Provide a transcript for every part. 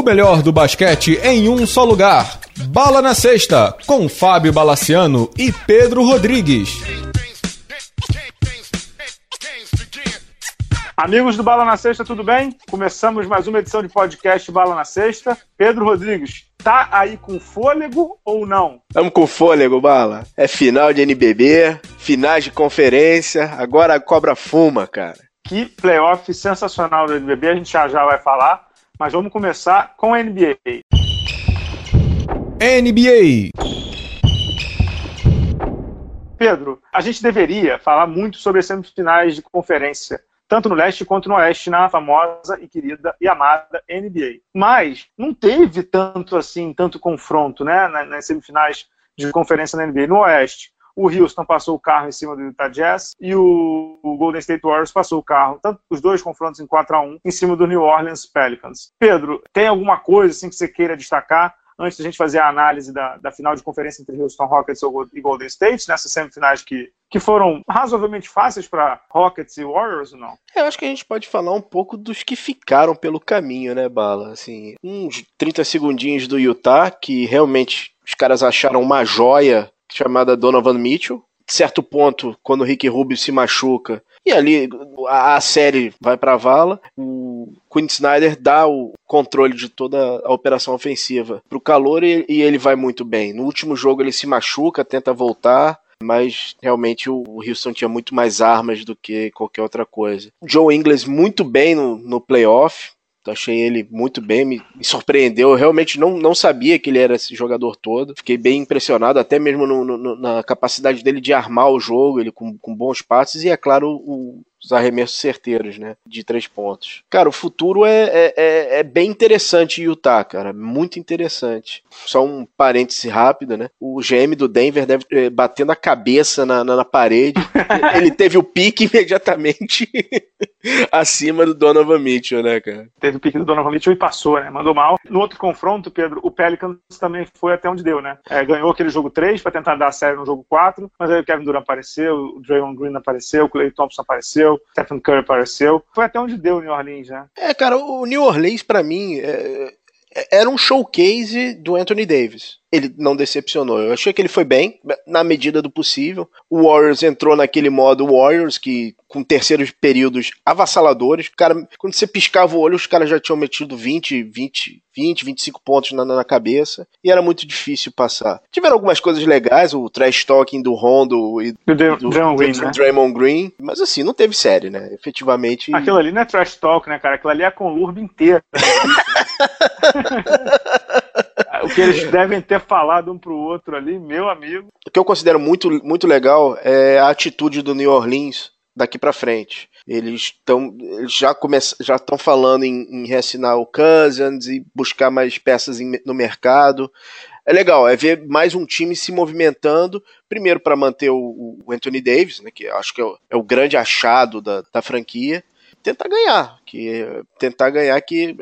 O melhor do basquete em um só lugar. Bala na Sexta, com Fábio Balaciano e Pedro Rodrigues. Amigos do Bala na Sexta, tudo bem? Começamos mais uma edição de podcast Bala na Sexta. Pedro Rodrigues, tá aí com fôlego ou não? Estamos com fôlego, Bala. É final de NBB, finais de conferência, agora a cobra fuma, cara. Que playoff sensacional do NBB, a gente já já vai falar, mas vamos começar com a NBA. NBA. Pedro, a gente deveria falar muito sobre as semifinais de conferência tanto no leste quanto no oeste, na famosa e querida e amada NBA. Mas não teve tanto assim, tanto confronto né, nas semifinais de conferência na NBA. No oeste, o Houston passou o carro em cima do Utah Jazz e o, Golden State Warriors passou o carro, tanto os dois confrontos em 4 a 1 em cima do New Orleans Pelicans. Pedro, tem alguma coisa assim que você queira destacar antes da gente fazer a análise da, da final de conferência entre Houston Rockets e Golden State, nessas semifinais que, que foram razoavelmente fáceis para Rockets e Warriors ou não? Eu acho que a gente pode falar um pouco dos que ficaram pelo caminho, né, Bala? Assim, uns 30 segundinhos do Utah, que realmente os caras acharam uma joia chamada Donovan Mitchell. Certo ponto, quando o Rick Rubio se machuca, e ali a, a série vai para a vala. O Quinn Snyder dá o controle de toda a operação ofensiva para o calor e, e ele vai muito bem. No último jogo ele se machuca, tenta voltar mas realmente o Houston tinha muito mais armas do que qualquer outra coisa. Joe Ingles muito bem no, no playoff, achei ele muito bem, me, me, surpreendeu. Eu realmente não, não sabia que ele era esse jogador todo. Fiquei bem impressionado, até mesmo no, no, na capacidade dele de armar o jogo, ele com, com bons passes, e é claro, o, os arremessos certeiros, né? De três pontos. Cara, o futuro é, é, é, é bem interessante Utah, cara. Muito interessante. Só um parêntese rápido, né? O GM do Denver deve eh, batendo a cabeça na, na, na parede. Ele teve o pique imediatamente acima do Donovan Mitchell, né, cara? Teve o pique do Donovan Mitchell e passou, né? Mandou mal. No outro confronto, Pedro, o Pelicans também foi até onde deu, né? É, ganhou aquele jogo 3 para tentar dar a série no jogo 4, mas aí o Kevin Durant apareceu, o Draymond Green apareceu, o Clay Thompson apareceu apareceu, Stephen Curry apareceu. Foi até onde deu o New Orleans, né? É, cara, o New Orleans, para mim, é, é, era um showcase do Anthony Davis ele não decepcionou. Eu achei que ele foi bem, na medida do possível. O Warriors entrou naquele modo Warriors, que com terceiros períodos avassaladores. Cara, quando você piscava o olho, os caras já tinham metido 20, 20, 20, 25 pontos na, na cabeça. E era muito difícil passar. Tiveram algumas coisas legais, o trash talking do Rondo e do, do, do, Draymond, Green, né? Draymond Green. Mas assim, não teve série, né? Efetivamente. Aquilo ali não é trash talk, né, cara? Aquilo ali é a conlurba inteira. que eles devem ter falado um pro outro ali, meu amigo. O que eu considero muito, muito legal é a atitude do New Orleans daqui para frente. Eles estão já começam já estão falando em, em reassinar o Cousins e buscar mais peças em, no mercado. É legal, é ver mais um time se movimentando, primeiro para manter o, o, Anthony Davis, né, que acho que é o, é o grande achado da, da franquia, tentar ganhar, que tentar ganhar que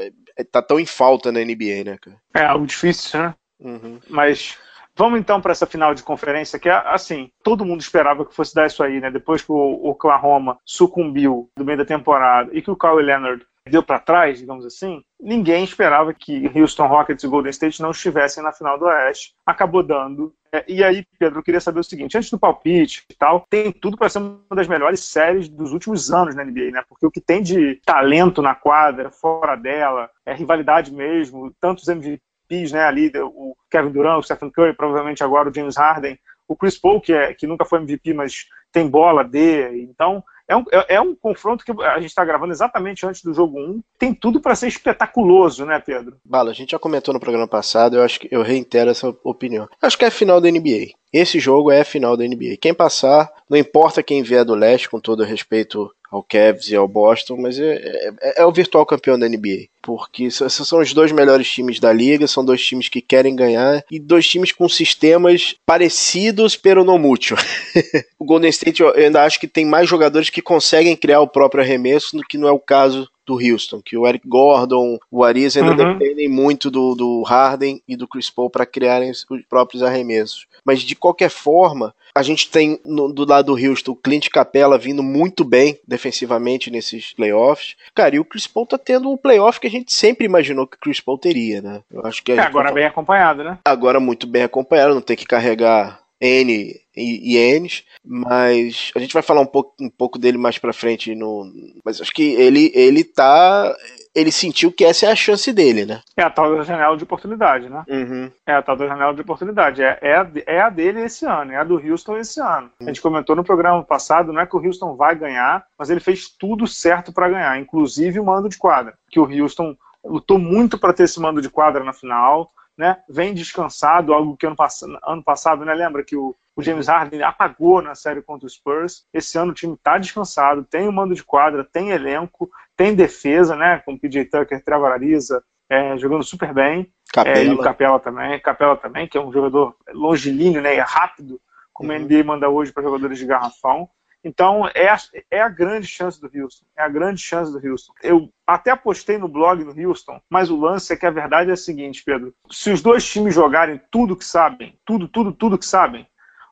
tá tão em falta na NBA, né, cara? É algo difícil, né? Uhum. Mas vamos então para essa final de conferência, que é assim, todo mundo esperava que fosse dar isso aí, né? Depois que o Oklahoma sucumbiu no meio da temporada e que o Kawhi Leonard deu para trás, digamos assim, ninguém esperava que Houston Rockets e Golden State não estivessem na final do Oeste. Acabou dando. É, e aí, Pedro, eu queria saber o seguinte: antes do palpite e tal, tem tudo para ser uma das melhores séries dos últimos anos na NBA, né? Porque o que tem de talento na quadra, fora dela, é rivalidade mesmo, tantos MVPs, né? Ali, o Kevin Durant, o Stephen Curry, provavelmente agora o James Harden, o Chris Paul, que, é, que nunca foi MVP, mas tem bola D. Então, é um, é, é um confronto que a gente está gravando exatamente antes do jogo 1. Tem tudo para ser espetaculoso, né, Pedro? Bala, a gente já comentou no programa passado, eu acho que eu reitero essa opinião. Acho que é a final da NBA. Esse jogo é a final da NBA. Quem passar, não importa quem vier do leste, com todo respeito ao Cavs e ao Boston, mas é, é, é, o virtual campeão da NBA. Porque são os dois melhores times da liga, são dois times que querem ganhar e dois times com sistemas parecidos, pero no mútuo. o Golden State eu ainda acho que tem mais jogadores que conseguem criar o próprio arremesso do que não é o caso do Houston, que o Eric Gordon, o Arias ainda uhum. dependem muito do, do Harden e do Chris Paul para criarem os próprios arremessos. Mas de qualquer forma, A gente tem no, do lado do Houston o Clint Capella vindo muito bem defensivamente nesses playoffs. Cara, e o Chris Paul tá tendo um playoff que a gente sempre imaginou que o Chris Paul teria, né? Eu acho que é, agora bem acompanhado, né? Agora muito bem acompanhado, não tem que carregar N e, e N's, mas a gente vai falar um pouco, um pouco dele mais pra frente no. Mas acho que ele, ele tá. Ele sentiu que essa é a chance dele, né? É a tal da janela de oportunidade, né? Uhum. É a tal da janela de oportunidade. É, é, a, é a dele esse ano, é a do Houston esse ano. A gente comentou no programa passado, não é que o Houston vai ganhar, mas ele fez tudo certo para ganhar, inclusive o mando de quadra. Que o Houston lutou muito para ter esse mando de quadra na final né, vem descansado, algo que ano, pass ano passado, né, lembra que o, o, James Harden apagou na série contra o Spurs. Esse ano o time está descansado, tem o um mando de quadra, tem elenco, tem defesa, né, com o PJ Tucker, Trevor Ariza, é, jogando super bem. É, e o Capela também, Capela também, que é um jogador longilíneo, né, e rápido, como uhum. a NBA manda hoje para jogadores de garrafão. Então, é a, é a grande chance do Houston. É a grande chance do Houston. Eu até apostei no blog do Houston, mas o lance é que a verdade é a seguinte, Pedro. Se os dois times jogarem tudo que sabem, tudo, tudo, tudo que sabem,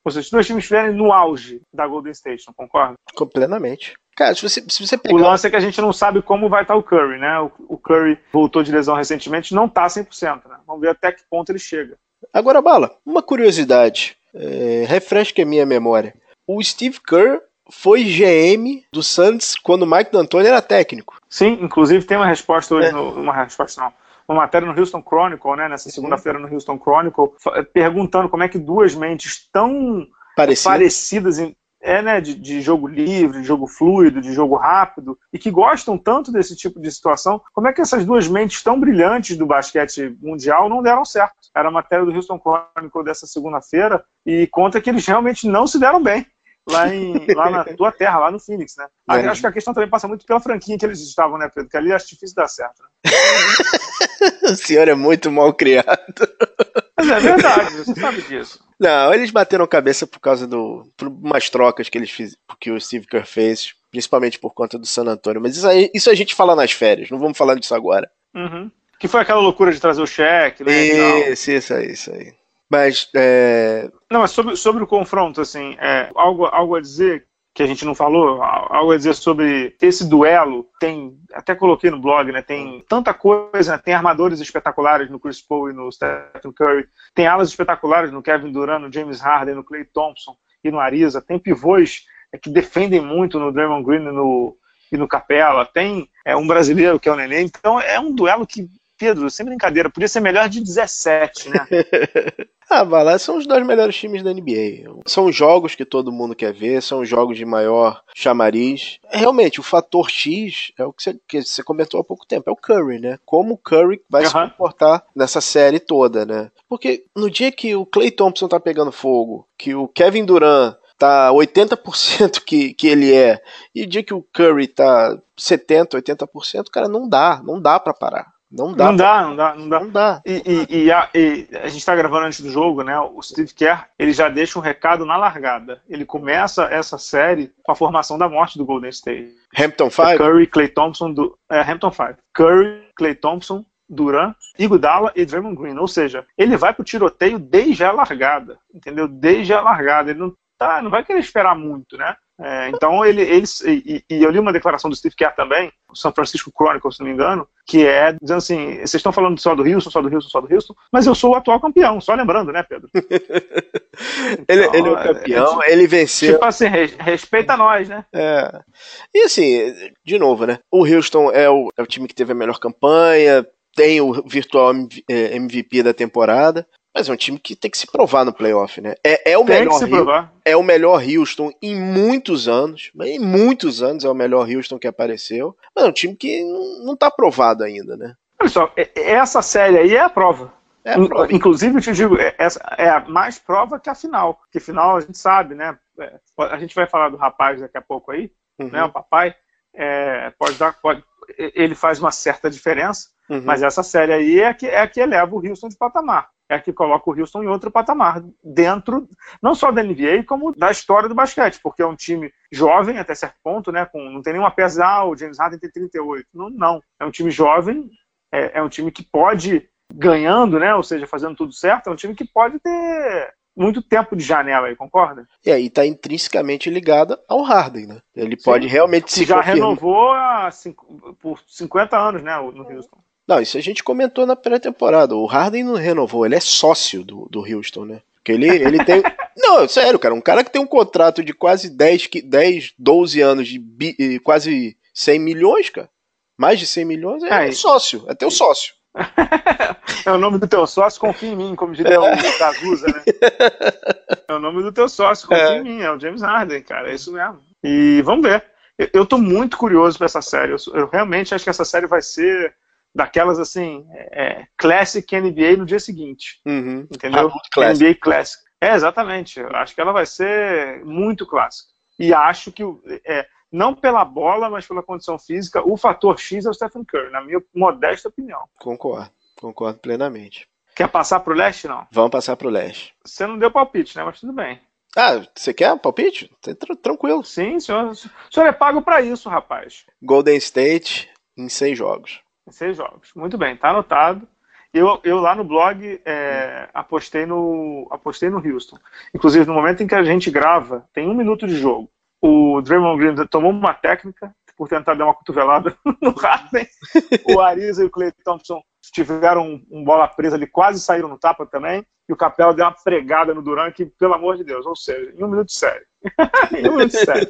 ou seja, se os dois times estiverem no auge da Golden State, não concorda? Completamente. Cara, se você, se você pegar... O lance é que a gente não sabe como vai estar o Curry, né? O, o Curry voltou de lesão recentemente, não está 100%, né? Vamos ver até que ponto ele chega. Agora, Bala, uma curiosidade. É, refresca a minha memória. O Steve Kerr foi GM do Santos quando o Mike D'Antoni era técnico. Sim, inclusive tem uma resposta hoje, é. no, uma resposta não, uma matéria no Houston Chronicle, né, nessa segunda-feira no Houston Chronicle, perguntando como é que duas mentes tão Parecido. parecidas em, é, né, de, de, jogo livre, de jogo fluido, de jogo rápido, e que gostam tanto desse tipo de situação, como é que essas duas mentes tão brilhantes do basquete mundial não deram certo? Era a matéria do Houston Chronicle dessa segunda-feira, e conta que eles realmente não se deram bem lá, em, lá na tua terra, lá no Phoenix, né? É. Acho que a questão também passa muito pela franquia que eles estavam, né, Pedro? Que ali acho difícil dar certo. Né? o senhor é muito mal criado. Mas é verdade, você sabe disso. Não, eles bateram cabeça por causa do. por umas trocas que eles fizeram, que o Steve Kerr fez, principalmente por conta do San Antonio. Mas isso, aí, isso a gente fala nas férias, não vamos falar disso agora. Uhum. Que foi aquela loucura de trazer o cheque, né? Isso, isso aí, isso aí. Mas. É... Não, mas sobre, sobre o confronto, assim, é, algo, algo a dizer que a gente não falou, algo a dizer sobre esse duelo, tem, até coloquei no blog, né, tem tanta coisa, né, tem armadores espetaculares no Chris Paul e no Stephen Curry, tem alas espetaculares no Kevin Durant, no James Harden, no Clay Thompson e no Ariza, tem pivôs é, que defendem muito no Draymond Green e no, e no Capela, tem é, um brasileiro que é o Nenê, então é um duelo que Pedro, sem brincadeira, podia ser melhor de 17, né? ah, vai são os dois melhores times da NBA. São jogos que todo mundo quer ver, são jogos de maior chamariz. Realmente, o fator X é o que você, que você comentou há pouco tempo, é o Curry, né? Como o Curry vai uhum. se comportar nessa série toda, né? Porque no dia que o Clay Thompson tá pegando fogo, que o Kevin Durant tá 80% que, que ele é, e o dia que o Curry tá 70%, 80%, cara, não dá, não dá para parar. Não dá. Não dá, não dá, não dá. Não dá. E, e, e, a, e, a, gente está gravando antes do jogo, né? O Steve Kerr, ele já deixa um recado na largada. Ele começa essa série com a formação da morte do Golden State. Hampton 5? Curry, Clay Thompson, do, é, Hampton 5. Curry, Clay Thompson, Duran, Iguodala e Draymond Green. Ou seja, ele vai pro tiroteio desde a largada, entendeu? Desde a largada. Ele não, tá, não vai querer esperar muito, né? É, então ele, eles e, e, eu li uma declaração do Steve Kerr também, o San Francisco Chronicle, se não me engano, que é dizendo assim: vocês estão falando só do Houston, só do Houston, só do Houston, mas eu sou o atual campeão, só lembrando, né, Pedro? ele, então, ele, é o é, campeão, é, ele venceu. Tipo assim, respeita nós, né? É. E assim, de novo, né? O Houston é o, é o time que teve a melhor campanha, tem o virtual MVP da temporada. Mas é um time que tem que se provar no playoff, né? É, é o tem melhor Rio, é o melhor Houston em muitos anos, em muitos anos é o melhor Houston que apareceu. Mas é um time que não, está provado ainda, né? Olha só, é, é, essa série aí é a prova. É a prova. Inclusive, eu te digo, essa é a mais prova que a final. Que final a gente sabe, né? A gente vai falar do rapaz daqui a pouco aí, uhum. né? O papai. É, pode dar, pode, ele faz uma certa diferença, uhum. mas essa série aí é a, que, é a que eleva o Houston de patamar é que coloca o Houston em outro patamar, dentro não só da NBA, como da história do basquete, porque é um time jovem até certo ponto, né? Com, não tem nenhuma peça, ah, o James Harden tem 38. Não, não. É um time jovem, é, é, um time que pode, ganhando, né? Ou seja, fazendo tudo certo, é um time que pode ter muito tempo de janela aí, concorda? E aí tá intrinsecamente ligada ao Harden, né? Ele Sim. pode realmente se já renovou há cinco, por 50 anos, né, no Houston. Não, isso a gente comentou na pré-temporada. O Harden não renovou, ele é sócio do, do Houston, né? Porque ele, ele tem. não, sério, cara, um cara que tem um contrato de quase 10, 10 12 anos de bi, quase 100 milhões, cara. Mais de 100 milhões é, é sócio, é teu sócio. é o nome do teu sócio, confia em mim, como diria o Cazuza, né? É o nome do teu sócio, confia é. em mim, é o James Harden, cara, é isso mesmo. E vamos ver. Eu, eu tô muito curioso para essa série. Eu, eu, realmente acho que essa série vai ser daquelas assim, é, Classic NBA no dia seguinte. Uhum. Entendeu? Ah, NBA Classic. É, exatamente. Eu acho que ela vai ser muito clássica. E acho que é, não pela bola, mas pela condição física, o fator X é o Stephen Curry, na minha modesta opinião. Concordo, concordo plenamente. Quer passar pro leste, não? Vamos passar pro leste. Você não deu palpite, né? Mas tudo bem. Ah, você quer palpite? Tranquilo. Sim, senhor. O senhor é pago para isso, rapaz. Golden State em seis jogos. Em seis jogos. Muito bem, tá anotado. Eu, eu lá no blog é, apostei, no, apostei no Houston. Inclusive, no momento em que a gente grava, tem um minuto de jogo o Draymond Green tomou uma técnica por tentar dar uma cotovelada no Harden. O Ariza e o Clay Thompson tiveram um, um, bola presa ali, quase saíram no tapa também. E o Capela deu uma pregada no Duran que, pelo amor de Deus, ou seja, em um minuto sério. em um minuto sério.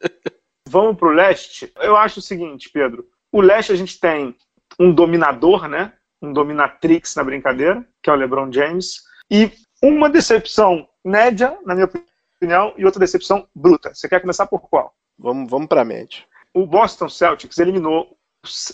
Vamos pro leste. Eu acho o seguinte, Pedro. O leste a gente tem um dominador, né? Um dominatrix na brincadeira, que é o LeBron James. E uma decepção média, na minha opinião, e outra decepção bruta. Você quer começar por qual? Vamos, vamos para a mente. O Boston Celtics eliminou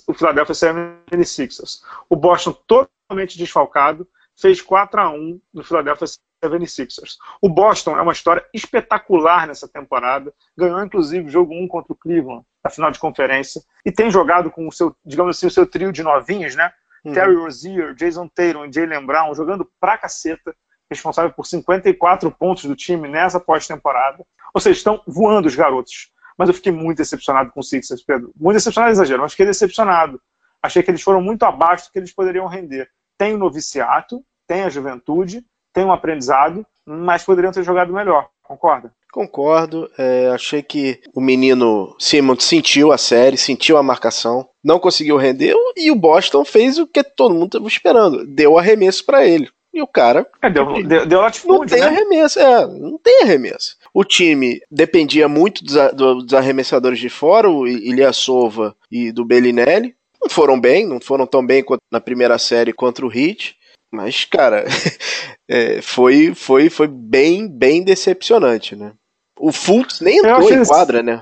o Philadelphia 76ers. O Boston totalmente desfalcado fez 4 a 1 no Philadelphia 76ers. O Boston é uma história espetacular nessa temporada. Ganhou inclusive o jogo 1 contra o Cleveland na final de conferência e tem jogado com o seu, digamos assim, o seu trio de novinhos, né? Uhum. Terry Rozier, Jason Tatum e Jalen Brown jogando pra caceta responsável por 54 pontos do time nessa pós-temporada. Ou seja, estão voando os garotos. Mas eu fiquei muito decepcionado com o Sixers, Pedro. Muito decepcionado, exagero, mas fiquei decepcionado. Achei que eles foram muito abaixo do que eles poderiam render. Tem o noviciato, tem a juventude, tem um aprendizado, mas poderiam ter jogado melhor. Concorda? Concordo. É, achei que o menino Simmons sentiu a série, sentiu a marcação, não conseguiu render e o Boston fez o que todo mundo estava esperando, deu arremesso para ele. E o cara. É, deu, deu, deu Não tem né? arremesso, é, não tem arremesso. O time dependia muito dos, dos arremessadores de fora, o Sova e do Bellinelli. Não foram bem, não foram tão bem na primeira série contra o Heat. Mas, cara, é, foi, foi, foi bem, bem decepcionante, né? O Fultz nem entrou em quadra, né?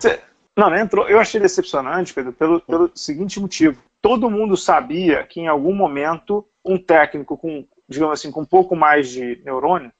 Não, nem entrou. Eu achei decepcionante, Pedro, pelo, pelo seguinte motivo. Todo mundo sabia que em algum momento um técnico com digamos assim, com um pouco mais de neurônio,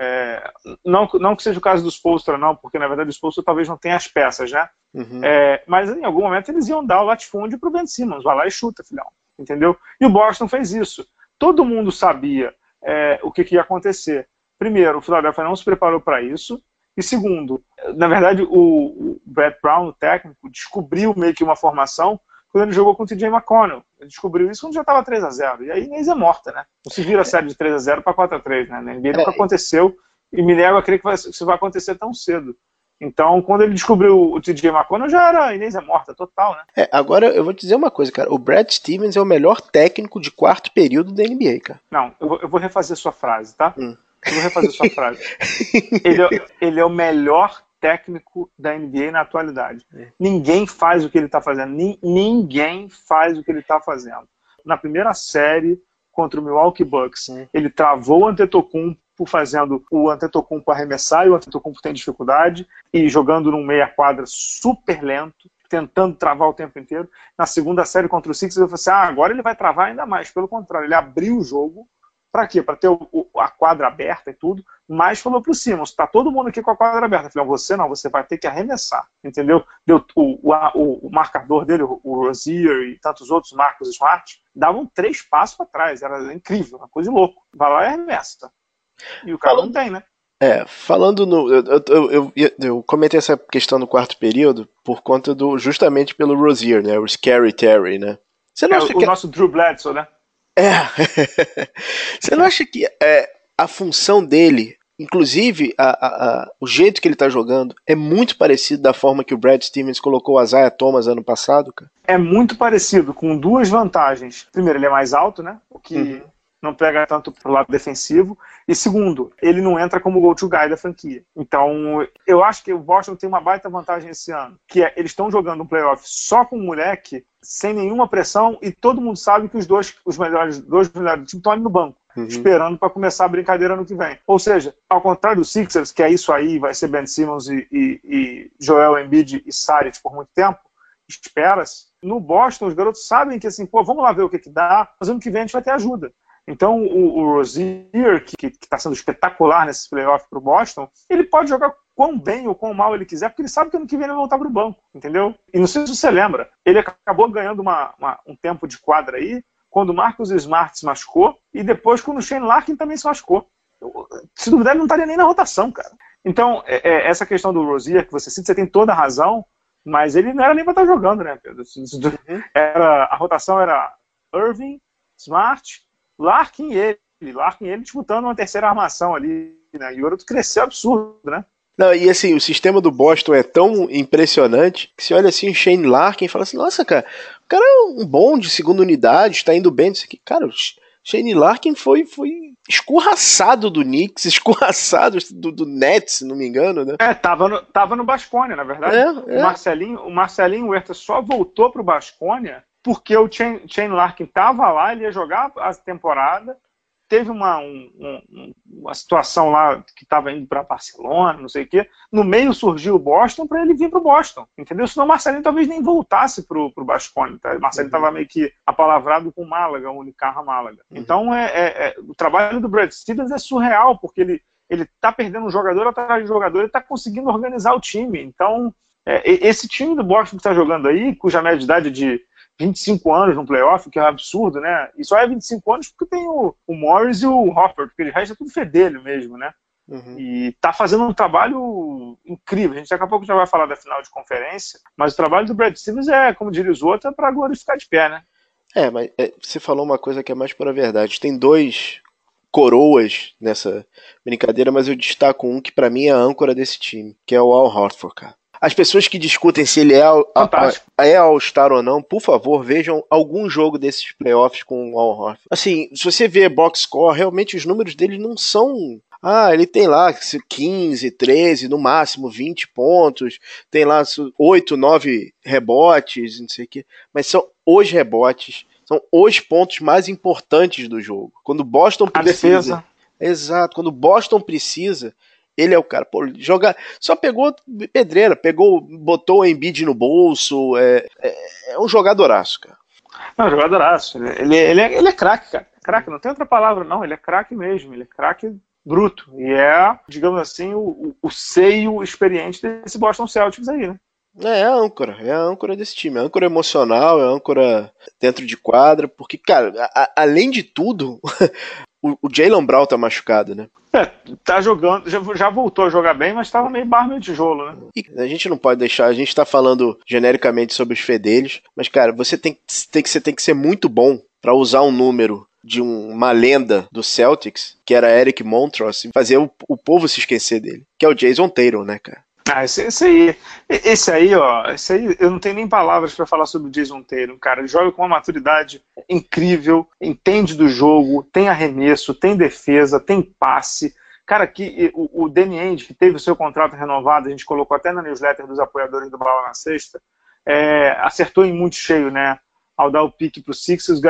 é, não, não que seja o caso dos Postra, não, porque na verdade os Postra talvez não tenham as peças, né? Uhum. É, mas em algum momento eles iam dar o latifúndio pro Ben Simmons, vai lá e chuta, filhão, entendeu? E o Boston fez isso. Todo mundo sabia é, o que, que, ia acontecer. Primeiro, o Philadelphia não se preparou para isso. E segundo, na verdade, o, o Brett Brown, o técnico, descobriu meio que uma formação quando ele jogou com o TJ McConnell. Ele descobriu isso quando já estava 3 a 0 E aí Inês é morta, né? Não se vira a série de 3 a 0 para 4 a 3 né? Na NBA nunca é. aconteceu e me nego a crer que, vai, que isso vai acontecer tão cedo. Então, quando ele descobriu o TJ McConnell, já era a Inês é morta, total, né? É, agora eu vou te dizer uma coisa, cara. O Brad Stevens é o melhor técnico de quarto período da NBA, cara. Não, eu vou, eu vou refazer sua frase, tá? Hum. Eu vou refazer sua frase. Ele é, ele é o melhor técnico da NBA na atualidade. É. Ninguém faz o que ele está fazendo. Ni ninguém faz o que ele está fazendo. Na primeira série contra o Milwaukee Bucks, é. ele travou o Antetokounmpo fazendo o Antetokounmpo arremessar e o Antetokounmpo tem dificuldade e jogando num meia quadra super lento, tentando travar o tempo inteiro. Na segunda série contra o Sixers, eu falei assim, ah, agora ele vai travar ainda mais. Pelo contrário, ele abriu o jogo, para quê? Para ter o, o, a quadra aberta e tudo, mas falou para o está todo mundo aqui com a quadra aberta. Eu falei, você não, você vai ter que arremessar, entendeu? Deu, o, o, o marcador dele, o, Rozier e tantos outros, Marcos Smart, davam três passos para trás, era incrível, uma coisa de louco. Vai lá e arremessa. E o cara falando, não tem, né? É, falando no. Eu, eu, eu, eu, comentei essa questão no quarto período por conta do. justamente pelo Rozier, né? O Scary Terry, né? Você não é, acha o que... nosso Drew Bledsoe, né? É. Você não acha que é, a função dele Inclusive, a, a, a, o jeito que ele tá jogando é muito parecido da forma que o Brad Stevens colocou o Isaiah Thomas ano passado, cara. É muito parecido, com duas vantagens. Primeiro, ele é mais alto, né? O que uhum. Não pega tanto pro lado defensivo. E segundo, ele não entra como go-to guy da franquia. Então, eu acho que o Boston tem uma baita vantagem esse ano, que é eles estão jogando um playoff só com o moleque, sem nenhuma pressão, e todo mundo sabe que os dois, os melhores, dois melhores do time estão ali no banco uhum. esperando para começar a brincadeira no que vem. Ou seja, ao contrário do Sixers, que é isso aí, vai ser Ben Simmons e, e, e Joel Embiid e Saric por muito tempo, espera-se. No Boston, os garotos sabem que assim, pô, vamos lá ver o que, que dá, mas ano que vem a gente vai ter ajuda. Então, o, o Rozier, que está sendo espetacular nesses playoffs para o Boston, ele pode jogar quão bem ou quão mal ele quiser, porque ele sabe que ano que vem ele vai voltar para o banco, entendeu? E não sei se você lembra, ele acabou ganhando uma, uma, um tempo de quadra aí, quando o Marcos Smart se machucou e depois quando o Shane Larkin também se machucou. Se duvidar, ele não estaria nem na rotação, cara. Então, é, é, essa questão do Rosier que você cita, você tem toda a razão, mas ele não era nem para estar jogando, né, Pedro? Uhum. Era, a rotação era Irving, Smart, Larkin e ele. Larkin e ele disputando uma terceira armação ali, né? E o outro cresceu absurdo, né? Não, e assim, o sistema do Boston é tão impressionante que você olha assim o Shane Larkin e fala assim, nossa, cara, o cara é um bom de segunda unidade, está indo bem, isso aqui. Cara, o Shane Larkin foi, foi escorraçado do Knicks, escorraçado do, do Nets, se não me engano, né? É, tava no, tava no Basconia, na verdade. É, o, é. Marcelinho, o Marcelinho Huerta só voltou pro Basconia porque o Shane Larkin tava lá, ele ia jogar a temporada, teve uma, um, uma situação lá que estava indo para Barcelona, não sei o quê. No meio surgiu o Boston para ele vir para o Boston, entendeu? Senão o Marcelinho talvez nem voltasse para o Bascone. Tá? O Marcelinho estava uhum. meio que apalavrado com o Málaga, o Unicarra Málaga. Uhum. Então é, é, é, o trabalho do Brad Stevens é surreal, porque ele ele está perdendo um jogador atrás de jogador, ele está conseguindo organizar o time. Então, é, esse time do Boston que está jogando aí, cuja média de idade de 25 anos no playoff, que é um absurdo, né? E só é 25 anos porque tem o, o Morris e o Hopper, porque de resto é tudo fedelho mesmo, né? Uhum. E tá fazendo um trabalho incrível. A gente daqui a pouco já vai falar da final de conferência, mas o trabalho do Brad Stevens é, como diria os outros, é para glorificar de pé, né? É, mas é, você falou uma coisa que é mais pura verdade. Tem dois coroas nessa brincadeira, mas eu destaco um que para mim é a âncora desse time, que é o Al Horford, cara. As pessoas que discutem se ele é, é All-Star ou não, por favor, vejam algum jogo desses playoffs com o Al Horford. Assim, se você vê box score, realmente os números dele não são ah, ele tem lá 15, 13, no máximo 20 pontos, tem lá 8, 9 rebotes, não sei o quê. Mas são os rebotes, são os pontos mais importantes do jogo. Quando Boston precisa. Exato, quando Boston precisa, ele é o cara, pô, joga, só pegou pedreira, pegou, botou o Embiid no bolso, é, é, é um jogadoraço, cara. Não, jogadoraço, ele, ele, é, ele é craque, cara, craque, não tem outra palavra não, ele é craque mesmo, ele é craque bruto, e é, digamos assim, o, o seio experiente desse Boston Celtics aí, né? É, é a âncora, é a âncora desse time, é a âncora emocional, é a âncora dentro de quadra, porque, cara, a, além de tudo, o, o Jalen Brown tá machucado, né? É, tá jogando, já, já voltou a jogar bem, mas tava meio barro meio tijolo, né? E a gente não pode deixar, a gente tá falando genericamente sobre os fedelhos, mas cara, você tem, tem, que, você tem que ser muito bom para usar um número de um, uma lenda do Celtics, que era Eric Montross, e fazer o, o povo se esquecer dele, que é o Jason Taylor, né, cara? Ah, esse, esse, aí, esse aí, ó, esse aí, eu não tenho nem palavras para falar sobre o Jason Taylor, cara. Ele joga com uma maturidade incrível, entende do jogo, tem arremesso, tem defesa, tem passe. Cara, que o, o Danny Ainge, que teve o seu contrato renovado, a gente colocou até na newsletter dos apoiadores do Bala na Sexta, é, acertou em muito cheio, né? Ao dar o pique para o Sixers,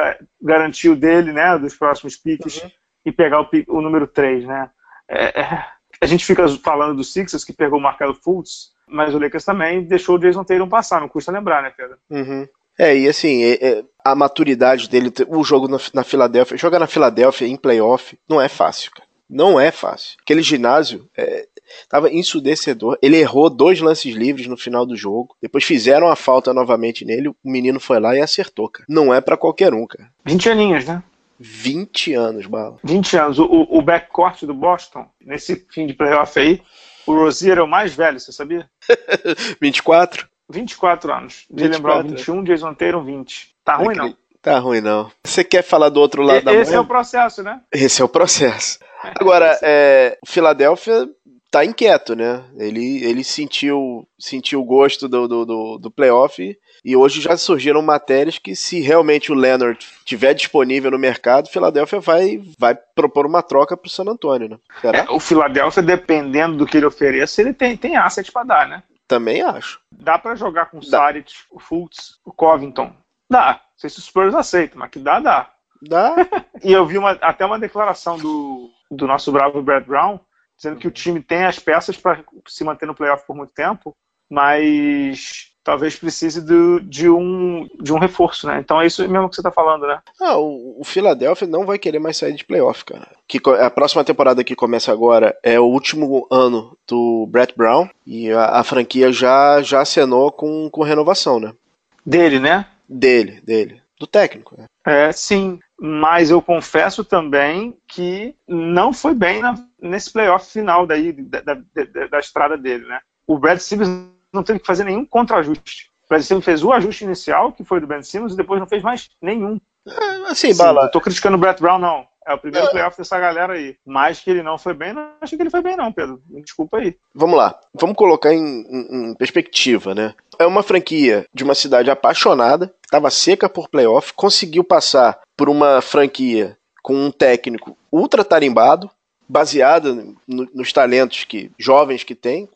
garantiu dele, né, dos próximos piques, uhum. e pegar o, pique, o número 3, né? É, é, a gente fica falando do Sixers, que pegou o Markel Fultz, mas o Lakers também deixou o Jason Tatum passar, não custa lembrar, né, Pedro? Uhum. É, e assim, é, é, a maturidade dele, o jogo na, na Filadélfia, jogar na Filadélfia em playoff não é fácil, cara. Não é fácil. Aquele ginásio é, tava ensudecedor. Ele errou dois lances livres no final do jogo. Depois fizeram a falta novamente nele. O menino foi lá e acertou, cara. Não é para qualquer um, cara. 20 aninhos, né? 20 anos, Bala. 20 anos. O, o backcourt do Boston, nesse fim de playoff aí, o Rozier é o mais velho, você sabia? 24? 24 anos. De lembrar, 21, Jason Tatum, 20. Tá ruim, não? Tá ruim, não. Você quer falar do outro lado e, da Esse é o processo, né? Esse é o processo. Agora, é, o Philadelphia tá inquieto, né? Ele, ele sentiu, sentiu o gosto do, do, do, do playoff e hoje já surgiram matérias que se realmente o Leonard tiver disponível no mercado, o Philadelphia vai, vai propor uma troca pro San Antonio, né? É, o Philadelphia, dependendo do que ele ofereça, ele tem, tem asset para dar, né? Também acho. Dá para jogar com o Saric, o Fultz, o Covington. Dá. Não sei se os Spurs aceitam, mas que dá, dá. Dá. e eu vi uma, até uma declaração do, do nosso bravo Brad Brown, dizendo que o time tem as peças para se manter no playoff por muito tempo, mas talvez precise do, de, um, de um reforço, né? Então é isso mesmo que você está falando, né? Ah, o, o Philadelphia não vai querer mais sair de playoff, cara. Que, a próxima temporada que começa agora é o último ano do Brett Brown e a, a franquia já, já acenou com, com renovação, né? Dele, né? Dele, dele. Do técnico, né? É, sim. Mas eu confesso também que não foi bem na, nesse playoff final daí, da, da, da, da estrada dele, né? O Brad Stevens não teve que fazer nenhum contra-ajuste. O Brad Stevens fez o ajuste inicial, que foi do Ben Simmons, e depois não fez mais nenhum. É, assim, Sim, Bala. Não tô criticando o Brett Brown, não. É o primeiro é. playoff dessa galera aí. Mas que ele não foi bem, não achei que ele foi bem, não, Pedro. Desculpa aí. Vamos lá. Vamos colocar em, em, em perspectiva, né? É uma franquia de uma cidade apaixonada, estava seca por playoff, conseguiu passar por uma franquia com um técnico ultra tarimbado, baseada no, nos talentos que jovens que tem.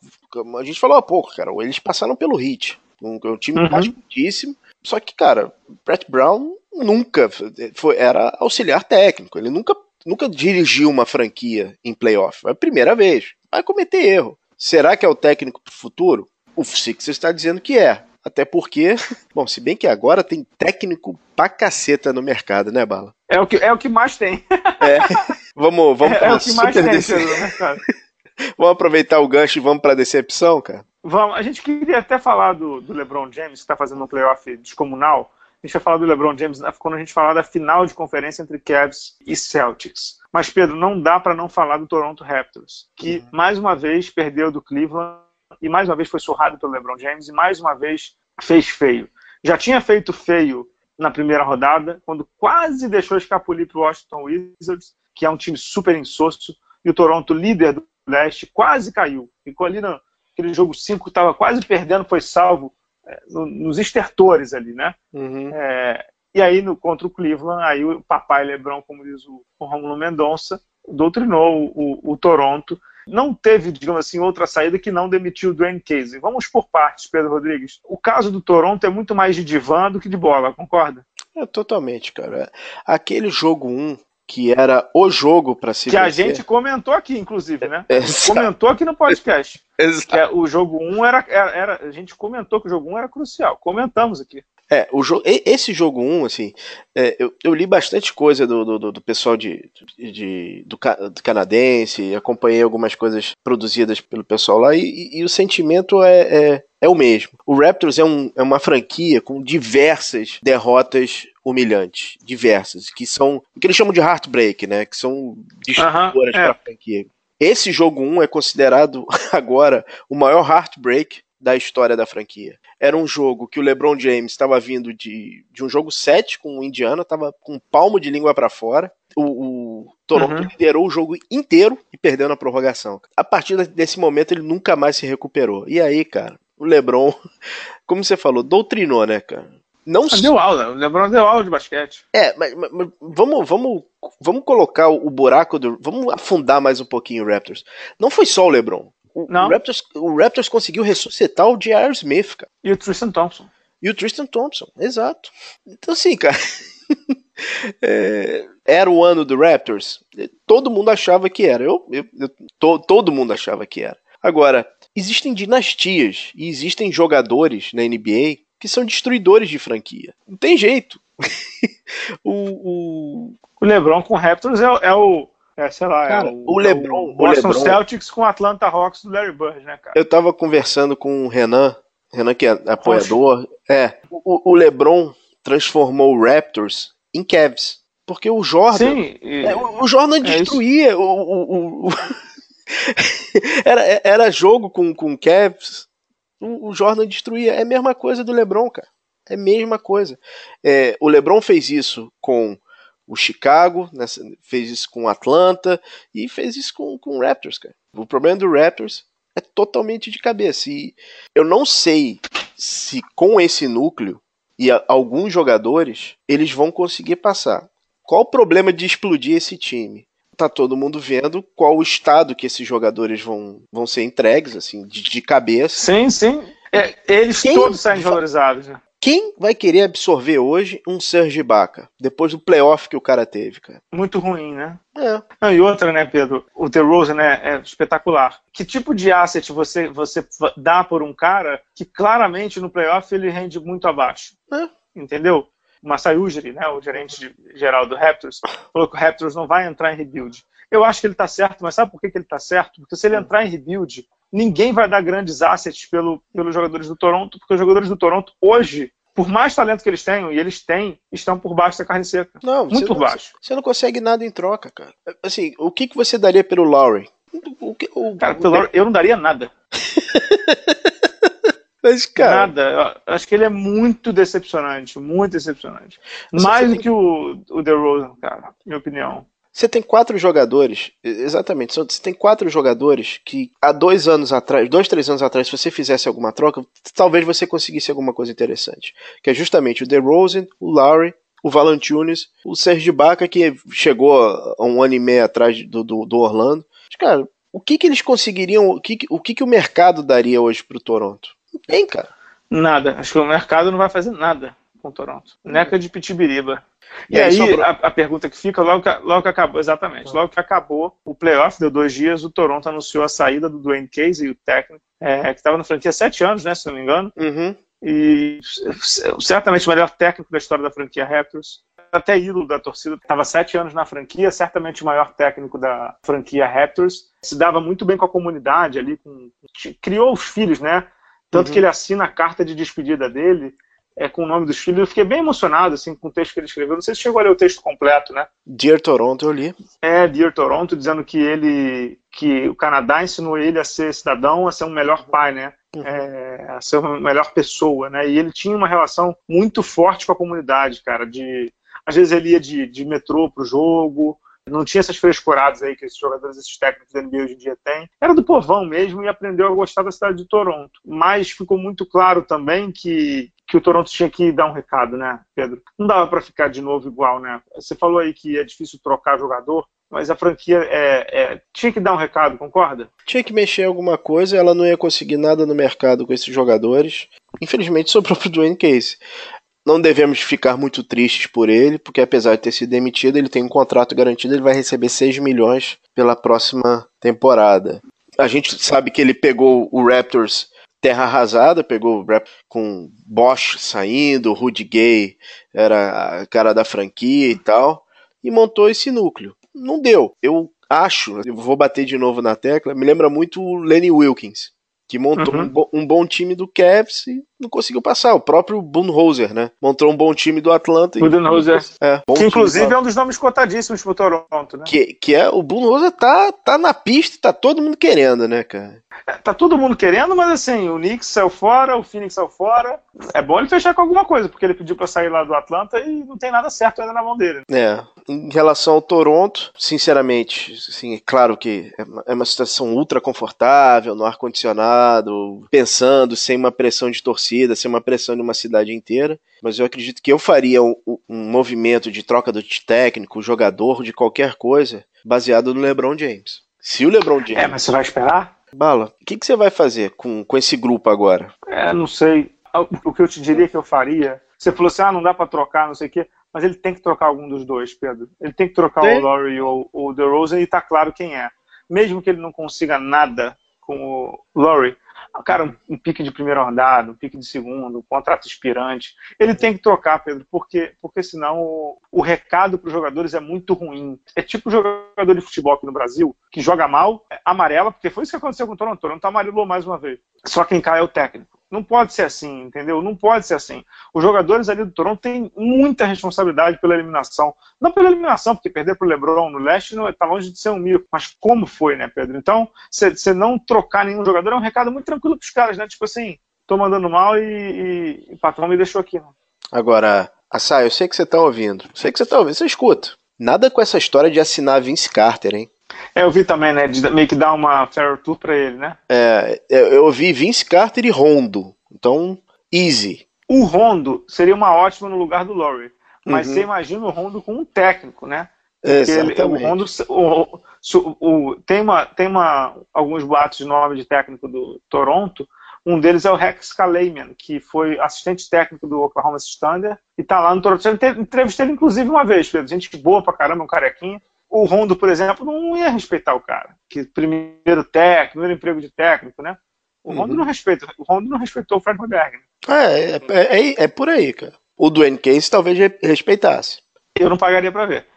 A gente falou há pouco, cara. Eles passaram pelo Hit. Um, um time uhum. Só que, cara, Brett Brown nunca foi, era auxiliar técnico. Ele nunca, nunca dirigiu uma franquia em playoff. É a primeira vez. Vai cometer erro. Será que é o técnico pro futuro? O Sixers está dizendo que é. Até porque, bom, se bem que agora tem técnico pra caceta no mercado, né, Bala? É o que, é o que mais tem. É. Vamos, vamos é, é o que mais tem, né, cara? Vamos aproveitar o gancho e vamos pra decepção, cara? Vamos. A gente queria até falar do, do LeBron James, que está fazendo um playoff descomunal. A gente vai falar do LeBron James quando a gente falar da final de conferência entre Cavs e Celtics. Mas, Pedro, não dá para não falar do Toronto Raptors, que uhum. mais uma vez perdeu do Cleveland e mais uma vez foi surrado pelo LeBron James e mais uma vez fez feio. Já tinha feito feio na primeira rodada, quando quase deixou escapulir para o Washington Wizards, que é um time super insosso, e o Toronto, líder do leste, quase caiu. Ficou ali naquele jogo 5, estava quase perdendo, foi salvo é, nos estertores ali, né? Uhum. É, e aí, no, contra o Cleveland, aí o papai Lebron, como diz o, o Romulo Mendonça, doutrinou o, o, Toronto. Não teve, digamos assim, outra saída que não demitiu o Dwayne Casey. Vamos por partes, Pedro Rodrigues. O caso do Toronto é muito mais de divã do que de bola, concorda? É, totalmente, cara. Aquele jogo 1, um, que era o jogo para se Que vencer. a gente comentou aqui, inclusive, né? É, comentou aqui no podcast. Exato. É, o jogo 1 era, era, era, A gente comentou que o jogo 1 era crucial. Comentamos aqui. É, o jogo, esse jogo 1, assim, é, eu, eu, li bastante coisa do, do, do pessoal de, de do, do, canadense, acompanhei algumas coisas produzidas pelo pessoal lá, e, e, e o sentimento é, é, é, o mesmo. O Raptors é, um, é uma franquia com diversas derrotas humilhantes, diversas, que são o que eles chamam de heartbreak, né? Que são destruidoras uh -huh, para a franquia. Esse jogo 1 é considerado agora o maior heartbreak da história da franquia. Era um jogo que o LeBron James estava vindo de, de um jogo 7 com o Indiana, estava com um palmo de língua para fora. O, o Toronto uhum. liderou o jogo inteiro e perdeu na prorrogação. A partir desse momento ele nunca mais se recuperou. E aí, cara, o LeBron, como você falou, doutrinou, né, cara? Não ah, deu aula, o LeBron deu aula de basquete. É, mas, mas, mas, vamos, vamos, vamos colocar o buraco do. Vamos afundar mais um pouquinho o Raptors. Não foi só o LeBron. O, o, Raptors, o Raptors conseguiu ressuscitar o J.R. Smith, cara. E o Tristan Thompson. E o Tristan Thompson, exato. Então, assim, cara. é, era o ano do Raptors? Todo mundo achava que era. Eu, eu, eu to, todo mundo achava que era. Agora, existem dinastias e existem jogadores na NBA que são destruidores de franquia. Não tem jeito. o, o... o LeBron com o Raptors é, é o é, sei lá, cara, é o, o LeBron, é o Boston o LeBron, Celtics com o Atlanta Hawks do Larry Bird, né, cara? Eu tava conversando com o Renan, Renan que é apoiador. É, o, o LeBron transformou o Raptors em Cavs. Porque o Jordan. Sim, e... é, o, Jordan é destruía. o, o, o era, era jogo com, com Cavs. O, o Jordan destruía. É a mesma coisa do LeBron, cara. É a mesma coisa. É, o LeBron fez isso com o Chicago, nessa, fez isso com o Atlanta e fez isso com, com o Raptors, cara. O problema do Raptors é totalmente de cabeça. E eu não sei se com esse núcleo e a, alguns jogadores eles vão conseguir passar. Qual o problema de explodir esse time? Tá todo mundo vendo qual o estado que esses jogadores vão, vão ser entregues, assim, de, de cabeça. Sim, sim. É, eles Quem todos saem valorizados. Né? Quem vai querer absorver hoje um Serge Ibaka, depois do playoff que o cara teve, cara? Muito ruim, né? É. Não, e outra, né, Pedro? O DeRozan né, é espetacular. Que tipo de asset você, você dá por um cara que claramente no playoff ele rende muito abaixo? É. Entendeu? O Masai Ujiri, né, o gerente geral do Raptors, falou que o Raptors não vai entrar em rebuild. Eu acho que ele está certo, mas sabe por que, que ele está certo? Porque se ele entrar em rebuild, ninguém vai dar grandes assets pelo, pelos jogadores do Toronto, porque os jogadores do Toronto hoje, por mais talento que eles tenham, e eles têm, estão por baixo da carne seca. Não, muito por não, baixo. Você não consegue nada em troca, cara. Assim, o que, que você daria pelo Lowry? O, que, o, cara, pelo Lowry, eu não daria nada. Mas, cara. Nada. Eu acho que ele é muito decepcionante. Muito decepcionante. Mais do que o, o DeRozan, cara, minha opinião. Você tem quatro jogadores, exatamente, você tem quatro jogadores que há dois anos atrás, dois, três anos atrás, se você fizesse alguma troca, talvez você conseguisse alguma coisa interessante. Que é justamente o DeRozan, o Lowry, o Valanciunas, o Serge Baca, que chegou há um ano e meio atrás do, do, do Orlando. Cara, o que, que eles conseguiriam, o que, o que, que o mercado daria hoje para o Toronto? Não tem, cara. Nada. Acho que o mercado não vai fazer nada com Toronto. Neca de Pitibiriba. E, e aí, sobrou... a, a, pergunta que fica, logo que, logo que acabou, exatamente, logo que acabou o playoff, deu dois dias, o Toronto anunciou a saída do Dwayne Casey, o técnico, é, que estava na franquia há sete anos, né, se não me engano, uhum. e certamente o melhor técnico da história da franquia Raptors, até ídolo da torcida, estava sete anos na franquia, certamente o maior técnico da franquia Raptors, se dava muito bem com a comunidade ali, com, criou os filhos, né, tanto uhum. que ele assina a carta de despedida dele, é, com o nome dos filhos. Eu fiquei bem emocionado assim, com o texto que ele escreveu. Não sei se chegou a ler o texto completo, né? Dear Toronto, eu li. É, Dear Toronto, dizendo que ele. que o Canadá ensinou ele a ser cidadão, a ser um melhor pai, né? Uhum. É, a ser uma melhor pessoa, né? E ele tinha uma relação muito forte com a comunidade, cara. De, às vezes ele ia de, de metrô pro jogo, não tinha essas frescuradas aí que esses jogadores, esses técnicos da NBA hoje em dia têm. Era do povão mesmo e aprendeu a gostar da cidade de Toronto. Mas ficou muito claro também que, que o Toronto tinha que dar um recado, né, Pedro? Não dava para ficar de novo igual, né? Você falou aí que é difícil trocar jogador, mas a franquia é, é, tinha que dar um recado, concorda? Tinha que mexer em alguma coisa, ela não ia conseguir nada no mercado com esses jogadores. Infelizmente, sobrou pro Dwayne Case. Não devemos ficar muito tristes por ele, porque apesar de ter sido demitido, ele tem um contrato garantido, ele vai receber 6 milhões pela próxima temporada. A gente sabe que ele pegou o Raptors terra arrasada, pegou o Raptors com Bosch saindo, Rudy Gay era a cara da franquia e tal, e montou esse núcleo. Não deu. Eu acho, eu vou bater de novo na tecla, me lembra muito o Lenny Wilkins que montou uhum. um, bo um, bom time do Cavs e não conseguiu passar. O próprio Budenholzer, né? Montou um bom time do Atlanta. E... Budenholzer. É, que inclusive é um dos nomes cotadíssimos pro Toronto, né? Que, que é, o Budenholzer tá, tá na pista, tá todo mundo querendo, né, cara? É, tá todo mundo querendo, mas assim, o Knicks saiu fora, o Phoenix saiu fora. É bom ele fechar com alguma coisa, porque ele pediu para sair lá do Atlanta e não tem nada certo ainda na mão dele. É. Em relação ao Toronto, sinceramente, assim, é claro que é uma, é uma situação ultra confortável, no ar-condicionado, pensando sem uma pressão de torcida, sem uma pressão de uma cidade inteira. Mas eu acredito que eu faria um, um movimento de troca do técnico, jogador, de qualquer coisa, baseado no LeBron James. Se o LeBron James. É, mas você vai esperar? Bala, o que, que você vai fazer com, com esse grupo agora? É, não sei. O que eu te diria que eu faria. Você falou assim: ah, não dá para trocar, não sei o quê. Mas ele tem que trocar algum dos dois, Pedro. Ele tem que trocar o Laurie ou o DeRozan e tá claro quem é. Mesmo que ele não consiga nada com o Laurie, cara, um, um pique de primeira rodada, um pique de segundo, um contrato expirante. Ele tem que trocar, Pedro, porque, porque senão o, o recado para os jogadores é muito ruim. É tipo o jogador de futebol aqui no Brasil, que joga mal, é amarela, porque foi isso que aconteceu com o Toronto. O Toronto amarelou mais uma vez. Só quem cai é o técnico. Não pode ser assim, entendeu? Não pode ser assim. Os jogadores ali do Toronto têm muita responsabilidade pela eliminação. Não pela eliminação, porque perder para o LeBron no leste não está longe de ser um mico, mas como foi, né, Pedro? Então, você não trocar nenhum jogador é um recado muito tranquilo para os caras, né? Tipo assim, tô mandando mal e, e, o patrão me deixou aqui. Né? Agora, Assai, eu sei que você tá ouvindo. Eu sei que você tá ouvindo, você escuta. Nada com essa história de assinar Vince Carter, hein? É, eu vi também, né? De meio que dar uma fair tour pra ele, né? É, eu ouvi Vince Carter e Rondo. Então, easy. O Rondo seria uma ótima no lugar do Laurie. Mas uhum. você imagina o Rondo com um técnico, né? Exatamente. Ele, o Rondo, o, o, o, tem uma, tem uma, alguns boatos de nome de técnico do Toronto. Um deles é o Rex Kaleimian, que foi assistente técnico do Oklahoma City Thunder e tá lá no Toronto. Eu entrevistei ele, inclusive, uma vez, Pedro. Gente boa pra caramba, um carequinha. O Rondo, por exemplo, não ia respeitar o cara. Que primeiro técnico, primeiro emprego de técnico, né? O Rondo uhum. não respeita. O Rondo não respeitou o Fred McGregor. Né? É, é, é, é, por aí, cara. O Dwayne Case talvez respeitasse. Eu não pagaria para ver.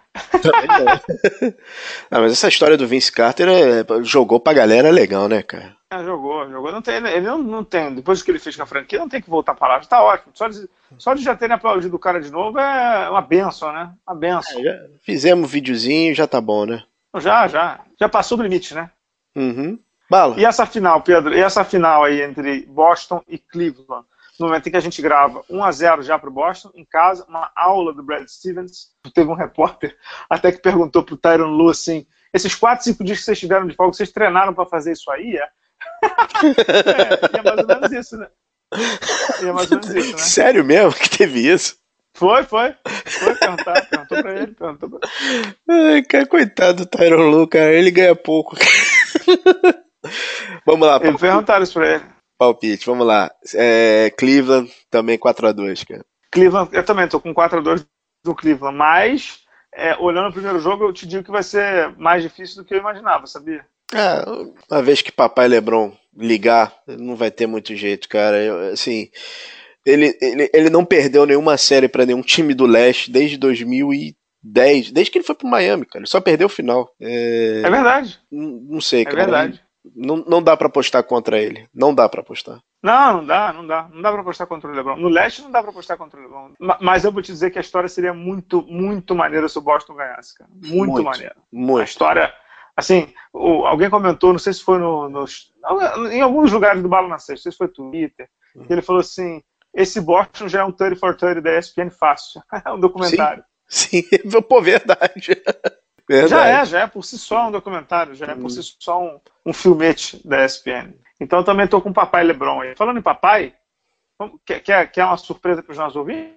Não, mas essa história do Vince Carter é, jogou pra galera legal, né, cara? É, jogou, jogou. Não tem, ele não, não tem, depois que ele fez com a franquia, não tem que voltar pra lá. Tá ótimo. Só de, só de já terem aplaudido o cara de novo é uma benção, né? Uma benção. É, fizemos um videozinho já tá bom, né? Já, já. Já passou do limite, né? Uhum. Bala. E essa final, Pedro? E essa final aí entre Boston e Cleveland? No momento em que a gente grava 1 a 0 já para o Boston, em casa, uma aula do Brad Stevens. Teve um repórter até que perguntou para o Tyron Lu assim: esses 4, 5 dias que vocês tiveram de folga, vocês treinaram para fazer isso aí? É? é, é mais ou menos isso, né? É mais ou menos isso, né? Sério mesmo que teve isso? Foi, foi. Foi perguntar, perguntou pra ele, perguntou pra... Ai, cara, coitado do Tyron Lu, cara, ele ganha pouco. Vamos lá. Ele perguntaram isso pra ele. Palpite, vamos lá. É, Cleveland também 4x2, cara. Cleveland, eu também tô com 4x2 do Cleveland, mas é, olhando o primeiro jogo, eu te digo que vai ser mais difícil do que eu imaginava, sabia? É, uma vez que papai Lebron ligar, não vai ter muito jeito, cara. Eu, assim, ele, ele, ele não perdeu nenhuma série para nenhum time do leste desde 2010, desde que ele foi pro Miami, cara. Ele só perdeu o final. É, é verdade. Não, não sei, é cara. É verdade. Não, não dá para apostar contra ele. Não dá para apostar. Não, não dá, não dá. Não dá para apostar contra o LeBron. No leste não dá para apostar contra o LeBron. Mas eu vou te dizer que a história seria muito, muito maneira se o Boston ganhasse, cara. Muito, muito maneira. Muito. A história, assim, o, alguém comentou, não sei se foi no, no, em alguns lugares do Balo na Sexta, não sei se foi Twitter, uhum. ele falou assim, esse Boston já é um 30 for 30 da ESPN fácil. é um documentário. Sim, Sim. pô, verdade. Verdade. Já é, já é por si só um documentário, já é por si só um, um filmete da ESPN. Então eu também estou com o papai Lebron aí. Falando em papai, quer, quer, quer uma surpresa para os nossos ouvintes?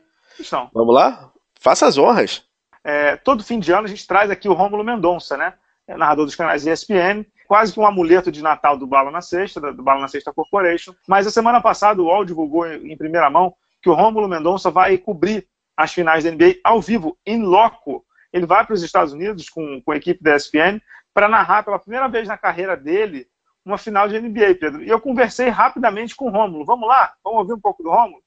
Não. Vamos lá? Faça as honras. É, todo fim de ano a gente traz aqui o Rômulo Mendonça, né? É narrador dos canais ESPN, quase que um amuleto de Natal do Bala na Sexta, do Bala na Sexta Corporation. Mas a semana passada o UOL divulgou em primeira mão que o Rômulo Mendonça vai cobrir as finais da NBA ao vivo, em loco, ele vai para os Estados Unidos com, com a equipe da ESPN para narrar pela primeira vez na carreira dele uma final de NBA, Pedro. E eu conversei rapidamente com o Rômulo. Vamos lá? Vamos ouvir um pouco do Rômulo?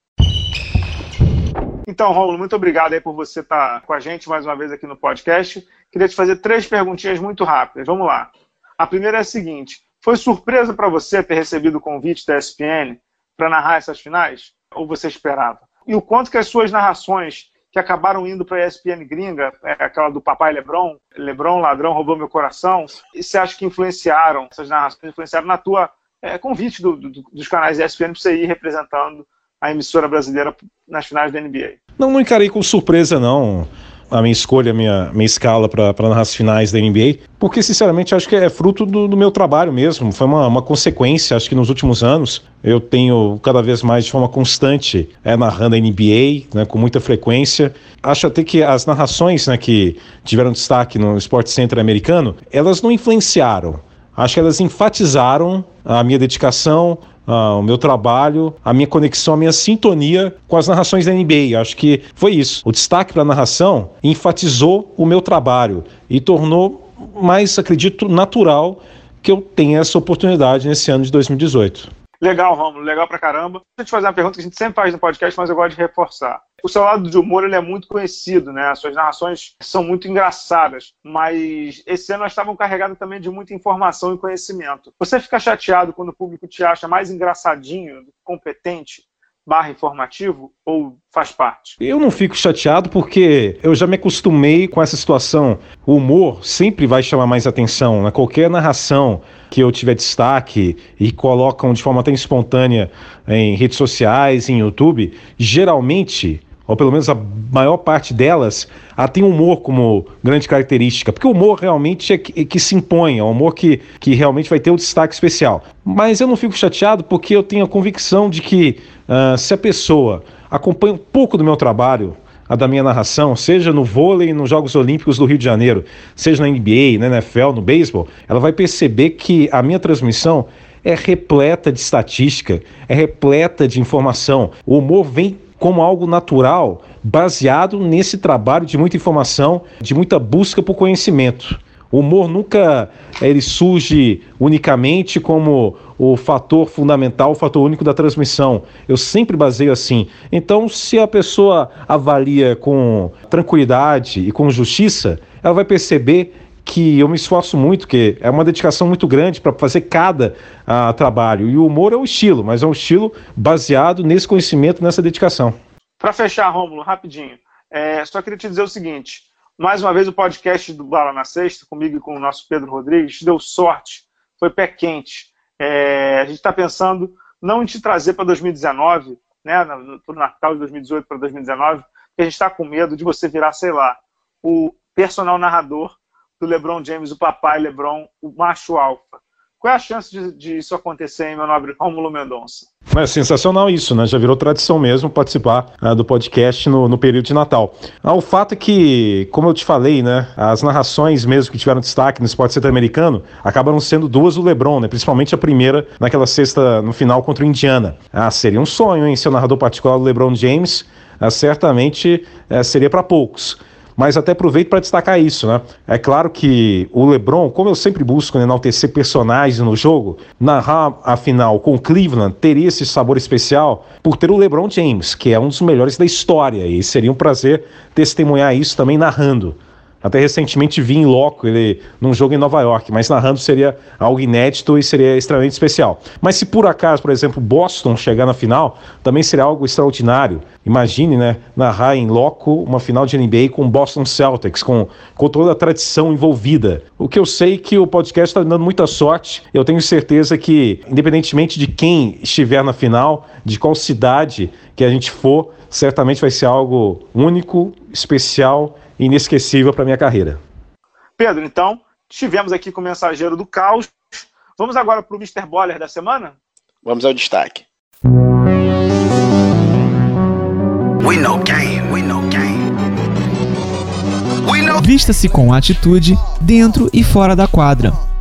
Então, Rômulo, muito obrigado aí por você estar com a gente mais uma vez aqui no podcast. Queria te fazer três perguntinhas muito rápidas. Vamos lá. A primeira é a seguinte: foi surpresa para você ter recebido o convite da ESPN para narrar essas finais? Ou você esperava? E o quanto que as suas narrações que acabaram indo para a ESPN gringa, é, aquela do papai Lebron, Lebron, ladrão, roubou meu coração. E você acha que influenciaram, essas narrações influenciaram na tua é, convite do, do, dos canais ESPN para você ir representando a emissora brasileira nas finais da NBA? Não, não encarei com surpresa, não a minha escolha, a minha, minha escala para narrar as finais da NBA, porque sinceramente acho que é fruto do, do meu trabalho mesmo, foi uma, uma, consequência, acho que nos últimos anos eu tenho cada vez mais de forma constante é, narrando a NBA, né, com muita frequência. Acho até que as narrações né, que tiveram destaque no Sport Center americano, elas não influenciaram, acho que elas enfatizaram a minha dedicação, uh, o meu trabalho, a minha conexão, a minha sintonia com as narrações da NBA. Acho que foi isso. O destaque para a narração enfatizou o meu trabalho e tornou mais, acredito, natural que eu tenha essa oportunidade nesse ano de 2018. Legal, Romulo, legal pra caramba. Deixa eu te fazer uma pergunta que a gente sempre faz no podcast, mas eu gosto de reforçar. O seu lado de humor ele é muito conhecido, né? As suas narrações são muito engraçadas, mas esse ano elas estavam carregadas também de muita informação e conhecimento. Você fica chateado quando o público te acha mais engraçadinho, competente barra informativo ou faz parte? Eu não fico chateado porque eu já me acostumei com essa situação. O humor sempre vai chamar mais atenção. Né? Qualquer narração que eu tiver destaque e colocam de forma até espontânea em redes sociais, em YouTube, geralmente ou pelo menos a maior parte delas, tem humor como grande característica, porque o humor realmente é que, é que se impõe, é um humor que, que realmente vai ter um destaque especial. Mas eu não fico chateado porque eu tenho a convicção de que uh, se a pessoa acompanha um pouco do meu trabalho, a da minha narração, seja no vôlei, nos Jogos Olímpicos do Rio de Janeiro, seja na NBA, na NFL, no beisebol, ela vai perceber que a minha transmissão é repleta de estatística, é repleta de informação. O humor vem como algo natural, baseado nesse trabalho de muita informação, de muita busca por conhecimento. O humor nunca ele surge unicamente como o fator fundamental, o fator único da transmissão. Eu sempre baseio assim. Então, se a pessoa avalia com tranquilidade e com justiça, ela vai perceber que eu me esforço muito, que é uma dedicação muito grande para fazer cada uh, trabalho. E o humor é o estilo, mas é um estilo baseado nesse conhecimento, nessa dedicação. Para fechar, Rômulo, rapidinho, é, só queria te dizer o seguinte: mais uma vez o podcast do Bala na Sexta, comigo e com o nosso Pedro Rodrigues, deu sorte, foi pé quente. É, a gente está pensando não em te trazer para 2019, né, no Natal de 2018 para 2019, porque a gente está com medo de você virar, sei lá, o personal narrador do LeBron James, o papai LeBron, o macho alfa. Qual é a chance de, de isso acontecer, hein, meu nobre Rômulo Mendonça? É sensacional isso, né? Já virou tradição mesmo participar uh, do podcast no, no, período de Natal. Ah, o fato é que, como eu te falei, né? As narrações mesmo que tiveram destaque no esporte centro-americano acabaram sendo duas do LeBron, né? Principalmente a primeira naquela sexta no final contra o Indiana. Ah, seria um sonho, hein? Ser o narrador particular do LeBron James, ah, certamente eh, seria para poucos mas até aproveito para destacar isso, né? É claro que o LeBron, como eu sempre busco enaltecer personagens no jogo, narrar a final com Cleveland teria esse sabor especial por ter o LeBron James, que é um dos melhores da história, e seria um prazer testemunhar isso também narrando. Até recentemente vi em loco ele num jogo em Nova York, mas narrando seria algo inédito e seria extremamente especial. Mas se por acaso, por exemplo, Boston chegar na final, também seria algo extraordinário. Imagine, né, narrar em loco uma final de NBA com Boston Celtics, com, com toda a tradição envolvida. O que eu sei é que o podcast está dando muita sorte. Eu tenho certeza que, independentemente de quem estiver na final, de qual cidade que a gente for, certamente vai ser algo único, especial inesquecível para minha carreira. Pedro, então, estivemos aqui com o mensageiro do caos. Vamos agora para o Mr. Boller da semana? Vamos ao destaque. Vista-se com atitude dentro e fora da quadra.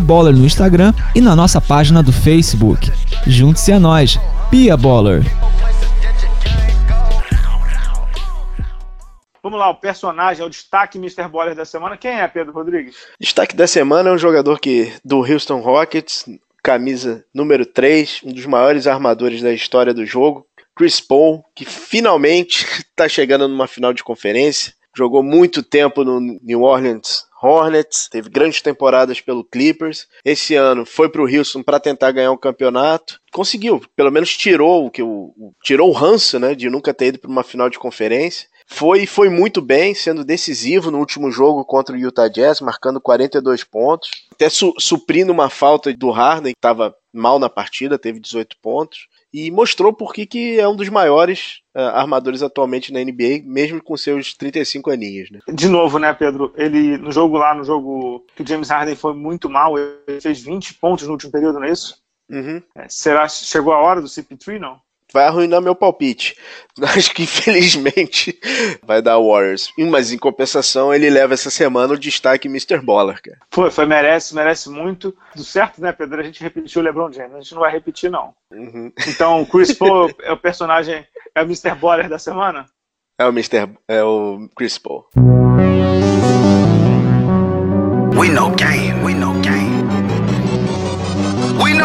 Baller no Instagram e na nossa página do Facebook. Junte-se a nós, Pia Baller. Vamos lá, o personagem, é o destaque Mr. Baller da semana. Quem é, Pedro Rodrigues? Destaque da semana é um jogador que do Houston Rockets, camisa número 3, um dos maiores armadores da história do jogo. Chris Paul, que finalmente está chegando numa final de conferência. Jogou muito tempo no New Orleans Hornets, teve grandes temporadas pelo Clippers. Esse ano foi para o Houston para tentar ganhar um campeonato. Conseguiu, pelo menos tirou o que o, tirou o ranço, né, de nunca ter ido para uma final de conferência. Foi foi muito bem, sendo decisivo no último jogo contra o Utah Jazz, marcando 42 pontos, até su suprindo uma falta do Harden, que estava mal na partida, teve 18 pontos e mostrou por que, que é um dos maiores uh, armadores atualmente na NBA, mesmo com seus 35 aninhos. Né? De novo, né, Pedro? Ele, no jogo lá, no jogo que o James Harden foi muito mal, ele fez 20 pontos no último período, não é isso? Uhum. É, será chegou a hora do CP3, não? Vai arruinar meu palpite. Acho que infelizmente vai dar Warriors. Mas em compensação, ele leva essa semana o destaque Mr. Baller, cara. Foi, foi, merece, merece muito. Do certo, né, Pedro? A gente repetiu o LeBron James. A gente não vai repetir, não. Uhum. Então, Chris Paul é o personagem, é o Mr. Baller da semana? É o Mr. É o Chris Paul. We know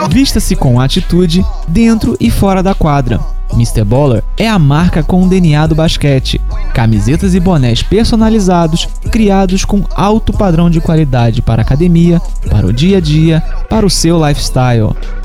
Vista-se com atitude dentro e fora da quadra. Mr. Baller é a marca com o DNA do basquete. Camisetas e bonés personalizados, criados com alto padrão de qualidade para a academia, para o dia a dia, para o seu lifestyle.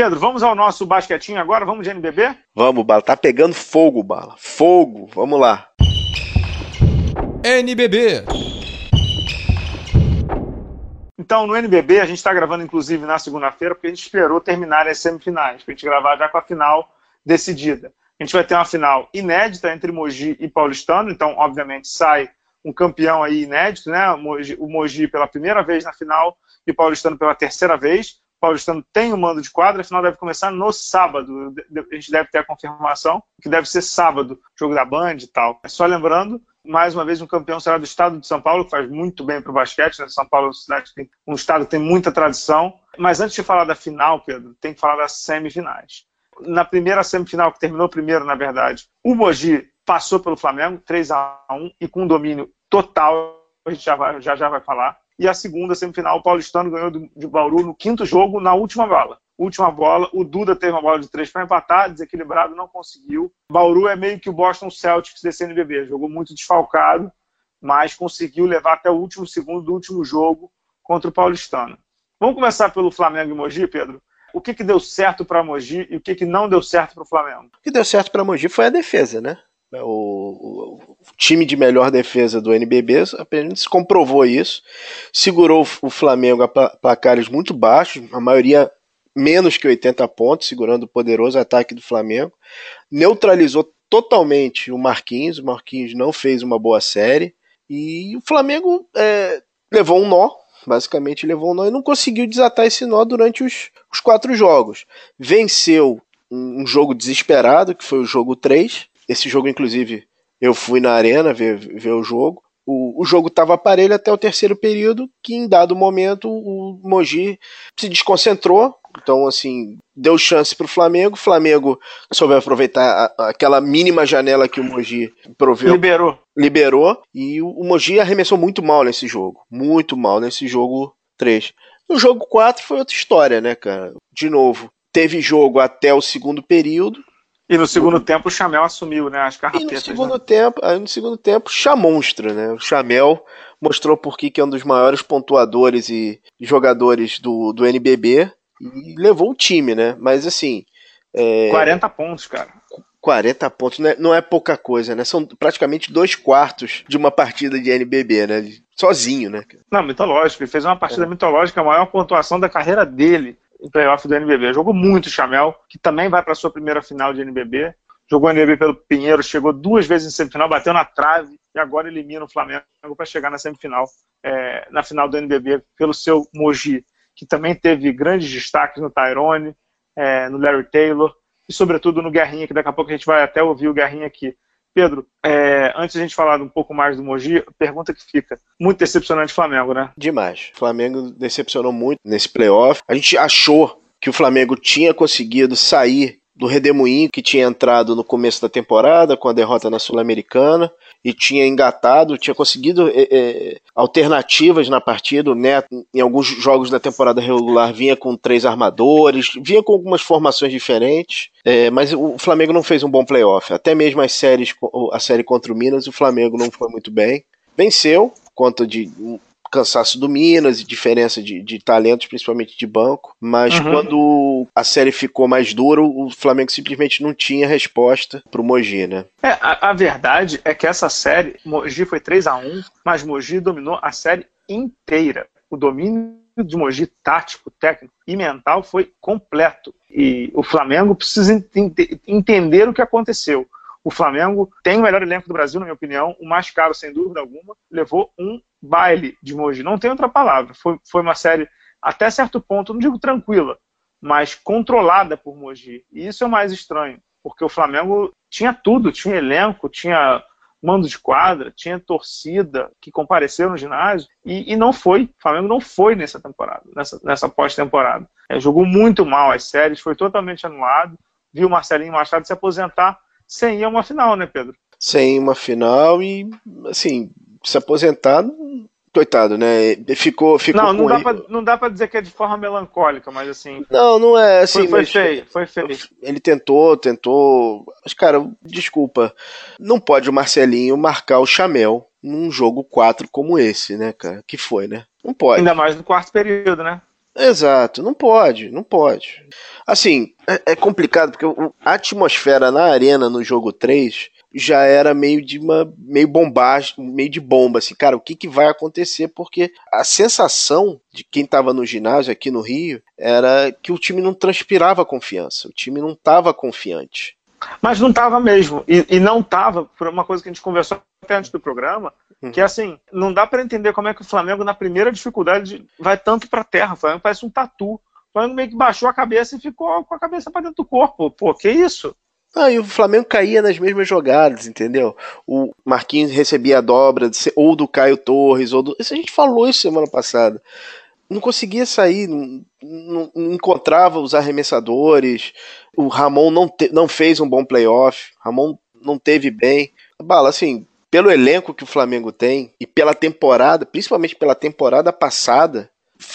Pedro, vamos ao nosso basquetinho agora? Vamos de NBB? Vamos, Bala. Tá pegando fogo, Bala. Fogo. Vamos lá. NBB. Então, no NBB, a gente está gravando inclusive na segunda-feira, porque a gente esperou terminar as semifinais, para a gente gravar já com a final decidida. A gente vai ter uma final inédita entre Mogi e Paulistano, então, obviamente, sai um campeão aí inédito, né? O Mogi, o Mogi pela primeira vez na final e o Paulistano pela terceira vez. Paulistano tem o um mando de quadra, a final deve começar no sábado. A gente deve ter a confirmação, que deve ser sábado, jogo da Band e tal. Só lembrando, mais uma vez, um campeão será do estado de São Paulo, que faz muito bem para o basquete. Né? São Paulo é um estado que tem muita tradição. Mas antes de falar da final, Pedro, tem que falar das semifinais. Na primeira semifinal, que terminou primeiro, na verdade, o Mogi passou pelo Flamengo, 3 a 1 e com domínio total, a gente já, vai, já, já vai falar. E a segunda semifinal, o Paulistano ganhou de Bauru no quinto jogo, na última bola. Última bola, o Duda teve uma bola de três para empatar, desequilibrado, não conseguiu. Bauru é meio que o Boston Celtics desse NBB, jogou muito desfalcado, mas conseguiu levar até o último segundo do último jogo contra o Paulistano. Vamos começar pelo Flamengo e Mogi, Pedro? O que, que deu certo para Mogi e o que, que não deu certo para o Flamengo? O que deu certo para Mogi foi a defesa, né? O, o, time de melhor defesa do NBB apenas comprovou isso, segurou o Flamengo a placares muito baixos, a maioria menos que 80 pontos, segurando o poderoso ataque do Flamengo, neutralizou totalmente o Marquinhos, o Marquinhos não fez uma boa série, e o Flamengo é, levou um nó, basicamente levou um nó e não conseguiu desatar esse nó durante os, os quatro jogos. Venceu um, um jogo desesperado, que foi o jogo 3, esse jogo, inclusive, eu fui na arena ver, ver o jogo. O, o jogo estava parelho até o terceiro período, que em dado momento o Mogi se desconcentrou. Então, assim, deu chance para o Flamengo. O Flamengo soube aproveitar a, aquela mínima janela que o Mogi proveu. Liberou. Liberou. E o, o Mogi arremessou muito mal nesse jogo. Muito mal nesse jogo 3. No jogo 4 foi outra história, né, cara? De novo, teve jogo até o segundo período. E no segundo tempo o Chamel assumiu, né? As carrapetas. E no segundo né? tempo, aí no segundo tempo, chamonstra, né? O Chamel mostrou por que é um dos maiores pontuadores e jogadores do, do NBB e levou o time, né? Mas assim. É... 40 pontos, cara. 40 pontos não é, não é, pouca coisa, né? São praticamente dois quartos de uma partida de NBB, né? Sozinho, né? Não, mitológico. Ele fez uma partida é. mitológica, a maior pontuação da carreira dele em playoff do NBB. Jogou muito o Chamel, que também vai para sua primeira final de NBB. Jogou NBB pelo Pinheiro, chegou duas vezes em semifinal, bateu na trave e agora elimina o Flamengo para chegar na semifinal, é, na final do NBB, pelo seu Mogi, que também teve grandes destaques no Tyrone, é, no Larry Taylor e, sobretudo, no Guerrinha, que daqui a pouco a gente vai até ouvir o Guerrinha aqui. Pedro, é, antes de a gente falar um pouco mais do Mogi, pergunta que fica. Muito decepcionante o Flamengo, né? Demais. O Flamengo decepcionou muito nesse playoff. A gente achou que o Flamengo tinha conseguido sair do redemoinho que tinha entrado no começo da temporada com a derrota na Sul-Americana e tinha engatado, tinha conseguido é, é, alternativas na partida. Neto, em alguns jogos da temporada regular, vinha com três armadores, vinha com algumas formações diferentes, é, mas o Flamengo não fez um bom playoff. Até mesmo as séries, a série contra o Minas, o Flamengo não foi muito bem. Venceu, conta de cansaço do Minas e diferença de, de talentos, principalmente de banco. Mas uhum. quando a série ficou mais dura, o Flamengo simplesmente não tinha resposta pro Mogi, né? É, a, a verdade é que essa série, Mogi foi 3 a 1 mas Mogi dominou a série inteira. O domínio de Mogi tático, técnico e mental foi completo. E o Flamengo precisa ent entender o que aconteceu. O Flamengo tem o melhor elenco do Brasil, na minha opinião, o mais caro, sem dúvida alguma. Levou um baile de Mogi. Não tem outra palavra. Foi, foi uma série, até certo ponto, não digo tranquila, mas controlada por Mogi. E isso é o mais estranho, porque o Flamengo tinha tudo, tinha elenco, tinha mando de quadra, tinha torcida que compareceu no ginásio e, e não foi. O Flamengo não foi nessa temporada, nessa, nessa pós-temporada. É, jogou muito mal as séries, foi totalmente anulado. Viu o Marcelinho Machado se aposentar sem ir a uma final, né, Pedro? Sem uma final e, assim, se aposentar coitado, né? Ficou, ficou não, não dá, pra, não dá pra dizer que é de forma melancólica, mas assim. Não, não é assim. Foi, foi feio, foi feio. Ele tentou, tentou. Mas, cara, desculpa. Não pode o Marcelinho marcar o Chamel num jogo 4 como esse, né, cara? Que foi, né? Não pode. Ainda mais no quarto período, né? Exato, não pode, não pode. Assim, é, é complicado porque a atmosfera na arena no jogo 3 já era meio de uma meio bombagem, meio de bomba assim, cara, o que, que vai acontecer? Porque a sensação de quem estava no ginásio aqui no Rio era que o time não transpirava confiança, o time não estava confiante. Mas não estava mesmo, e, e não estava por uma coisa que a gente conversou até antes do programa, uhum. que é assim, não dá para entender como é que o Flamengo na primeira dificuldade vai tanto para terra, o Flamengo parece um tatu. O Flamengo meio que baixou a cabeça e ficou com a cabeça para dentro do corpo. Pô, que isso? Ah, e o Flamengo caía nas mesmas jogadas, entendeu? O Marquinhos recebia a dobra ou do Caio Torres, ou do. Isso a gente falou isso semana passada. Não conseguia sair, não, não, não encontrava os arremessadores. O Ramon não, te, não fez um bom playoff. Ramon não teve bem. Bala, assim, pelo elenco que o Flamengo tem e pela temporada, principalmente pela temporada passada,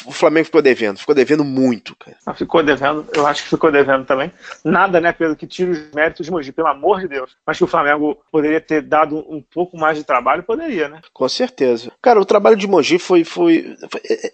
o Flamengo ficou devendo, ficou devendo muito, cara. Ficou devendo, eu acho que ficou devendo também. Nada, né, pelo que tira os méritos de Mogi, pelo amor de Deus. Mas que o Flamengo poderia ter dado um pouco mais de trabalho, poderia, né? Com certeza. Cara, o trabalho de Mogi foi. foi, foi é, é,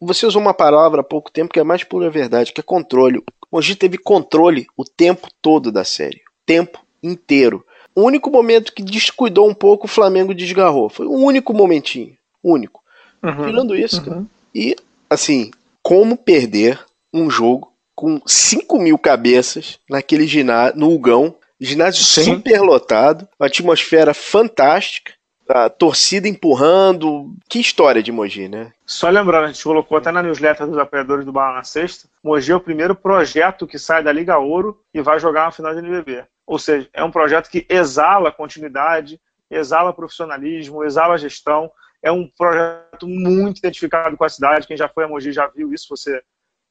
você usou uma palavra há pouco tempo que é mais pura verdade, que é controle. Mogi teve controle o tempo todo da série. O tempo inteiro. O único momento que descuidou um pouco, o Flamengo desgarrou. Foi o único momentinho. Único. Uhum, Tirando isso, uhum. cara. E assim, como perder um jogo com 5 mil cabeças naquele ginásio, no Ugão, ginásio Sim. super lotado, uma atmosfera fantástica, a torcida empurrando. Que história de Mogi, né? Só lembrando, a gente colocou até na newsletter dos apoiadores do Bala na Sexta, Mogi é o primeiro projeto que sai da Liga Ouro e vai jogar uma final de NBB. Ou seja, é um projeto que exala continuidade, exala profissionalismo, exala gestão, é um projeto muito identificado com a cidade. Quem já foi a Mogi já viu isso. Você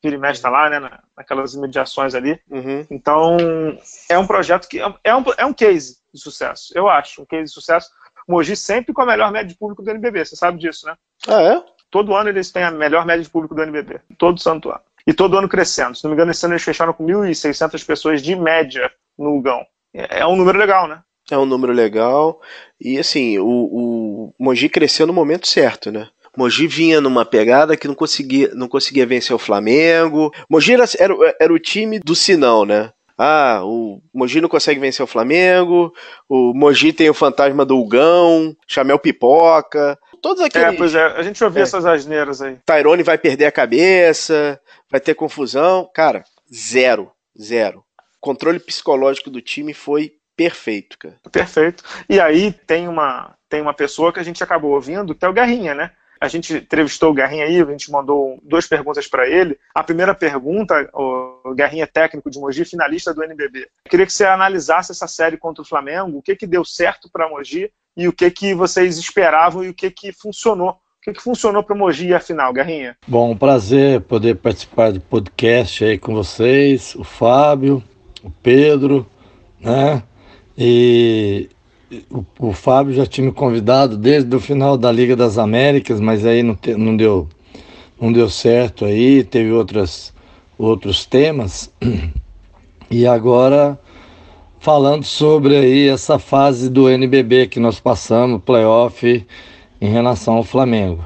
vira e mexe tá lá, né, naquelas imediações ali. Uhum. Então, é um projeto que é um, é um case de sucesso, eu acho, um case de sucesso. Mogi sempre com a melhor média de público do NBB, você sabe disso, né? Ah, é? Todo ano eles têm a melhor média de público do NBB, todo santo ano. E todo ano crescendo. Se não me engano, esse ano eles fecharam com 1.600 pessoas de média no Gão. É, é um número legal, né? É um número legal. E assim, o, o Mogi cresceu no momento certo, né? Mogi vinha numa pegada que não conseguia, não conseguia vencer o Flamengo. Mogi era, era, era o time do Sinão, né? Ah, o Mogi não consegue vencer o Flamengo, o Mogi tem o fantasma do Ugão, Chamel Pipoca, todos aqueles... É, pois é, a gente ouvia é. essas asneiras aí. Tyrone vai perder a cabeça, vai ter confusão. Cara, zero, zero. O controle psicológico do time foi perfeito, cara. Perfeito. E aí tem uma, tem uma pessoa que a gente acabou ouvindo, que é o Garrinha, né? A gente entrevistou o Garrinha aí, a gente mandou duas perguntas para ele. A primeira pergunta, o Garrinha é técnico de Mogi, finalista do NBB. Eu queria que você analisasse essa série contra o Flamengo, o que, que deu certo para Mogi e o que, que vocês esperavam e o que, que funcionou. O que, que funcionou para o Mogi afinal, Garrinha? Bom, um prazer poder participar do podcast aí com vocês, o Fábio, o Pedro, né? E o, o, Fábio já tinha me convidado desde o final da Liga das Américas, mas aí não, te, não, deu, não deu certo aí, teve outras, outros temas. E agora falando sobre aí essa fase do NBB que nós passamos, playoff em relação ao Flamengo.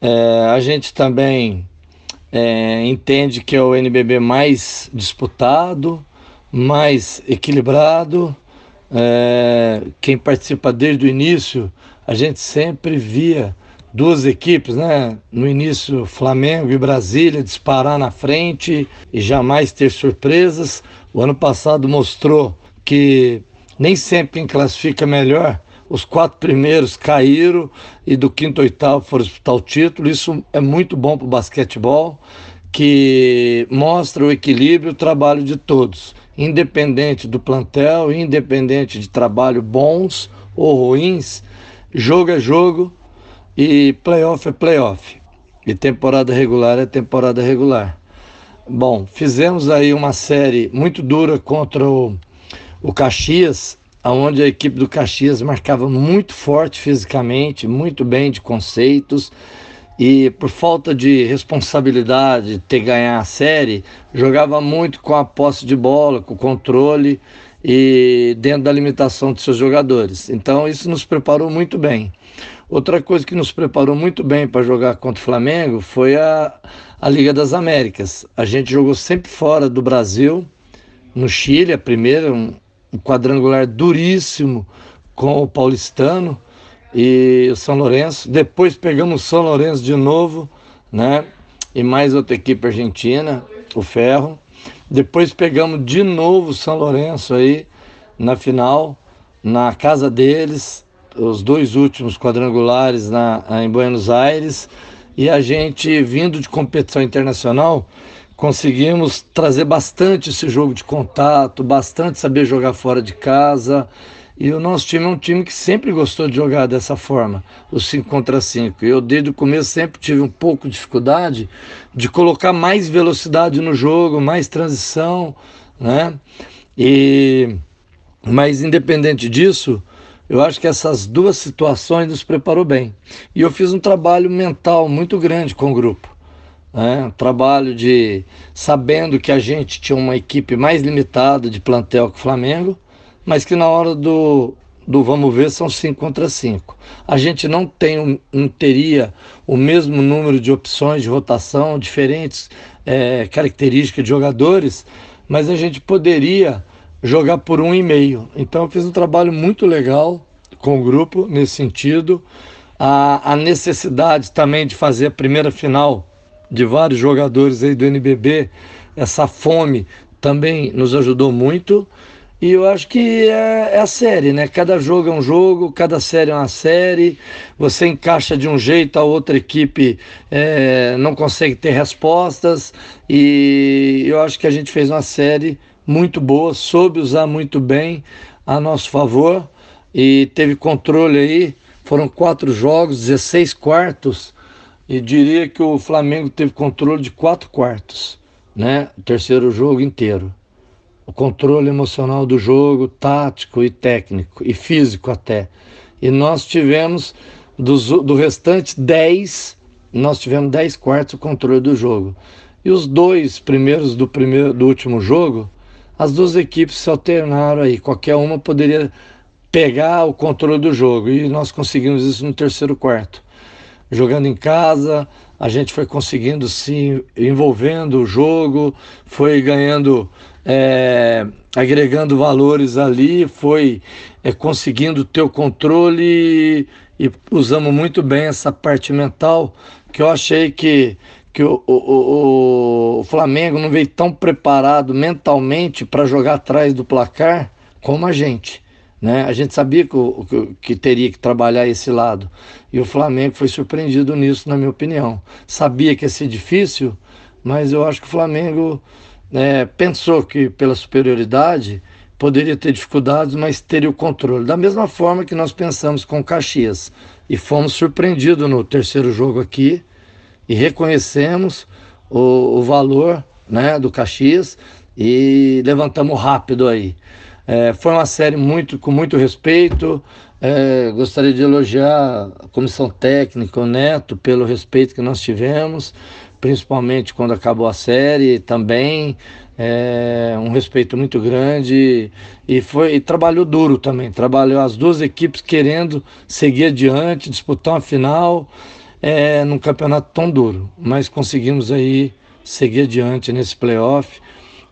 É, a gente também é, entende que é o NBB mais disputado, mais equilibrado, é, quem participa desde o início, a gente sempre via duas equipes, né? No início, Flamengo e Brasília disparar na frente e jamais ter surpresas. O ano passado mostrou que nem sempre quem classifica melhor. Os quatro primeiros caíram e do quinto oitavo foram disputar o título. Isso é muito bom para o basquetebol, que mostra o equilíbrio e o trabalho de todos. Independente do plantel, independente de trabalho bons ou ruins, jogo é jogo e playoff é playoff. E temporada regular é temporada regular. Bom, fizemos aí uma série muito dura contra o, o Caxias, onde a equipe do Caxias marcava muito forte fisicamente, muito bem de conceitos e por falta de responsabilidade ter ganhar a série, jogava muito com a posse de bola, com o controle e dentro da limitação de seus jogadores. Então isso nos preparou muito bem. Outra coisa que nos preparou muito bem para jogar contra o Flamengo foi a, a Liga das Américas. A gente jogou sempre fora do Brasil, no Chile, a primeira, um, um quadrangular duríssimo com o Paulistano e o São Lourenço. Depois pegamos São Lourenço de novo, né? E mais outra equipe argentina, o Ferro. Depois pegamos de novo São Lourenço aí na final, na casa deles, os dois últimos quadrangulares na, em Buenos Aires. E a gente, vindo de competição internacional, conseguimos trazer bastante esse jogo de contato, bastante saber jogar fora de casa. E o nosso time é um time que sempre gostou de jogar dessa forma, o 5 contra 5. Eu, desde o começo, sempre tive um pouco de dificuldade de colocar mais velocidade no jogo, mais transição, né? E, mas, independente disso, eu acho que essas duas situações nos preparou bem. E eu fiz um trabalho mental muito grande com o grupo. Né? Um trabalho de sabendo que a gente tinha uma equipe mais limitada de plantel que o Flamengo, mas que na hora do, do vamos ver são 5 contra 5. A gente não tem não teria o mesmo número de opções de rotação, diferentes é, características de jogadores, mas a gente poderia jogar por um e meio. Então eu fiz um trabalho muito legal com o grupo nesse sentido. A, a necessidade também de fazer a primeira final de vários jogadores aí do NBB, essa fome também nos ajudou muito. E eu acho que é, é, a série, né? Cada jogo é um jogo, cada série é uma série. Você encaixa de um jeito, a outra equipe é, não consegue ter respostas. E eu acho que a gente fez uma série muito boa, soube usar muito bem a nosso favor e teve controle aí. Foram quatro jogos, 16 quartos, e diria que o Flamengo teve controle de quatro quartos, né? O terceiro jogo inteiro o controle emocional do jogo, tático e técnico, e físico até. E nós tivemos, dos, do restante 10, nós tivemos 10 quartos o controle do jogo. E os dois primeiros do, primeiro, do último jogo, as duas equipes se alternaram aí. Qualquer uma poderia pegar o controle do jogo. E nós conseguimos isso no terceiro quarto. Jogando em casa, a gente foi conseguindo se envolvendo o jogo, foi ganhando é, agregando valores ali, foi é, conseguindo ter o controle e, e, usamos muito bem essa parte mental que eu achei que, que o, o, o, Flamengo não veio tão preparado mentalmente para jogar atrás do placar como a gente. Né? A gente sabia que, que, que, teria que trabalhar esse lado. E o Flamengo foi surpreendido nisso, na minha opinião. Sabia que ia ser difícil, mas eu acho que o Flamengo é, pensou que pela superioridade poderia ter dificuldades, mas teria o controle. Da mesma forma que nós pensamos com Caxias. E fomos surpreendidos no terceiro jogo aqui e reconhecemos o, o valor né, do Caxias e levantamos rápido aí. É, foi uma série muito, com muito respeito. É, gostaria de elogiar a comissão técnica, o Neto, pelo respeito que nós tivemos principalmente quando acabou a série também. É, um respeito muito grande e foi e trabalhou duro também. Trabalhou as duas equipes querendo seguir adiante, disputar uma final é, num campeonato tão duro, mas conseguimos aí seguir adiante nesse playoff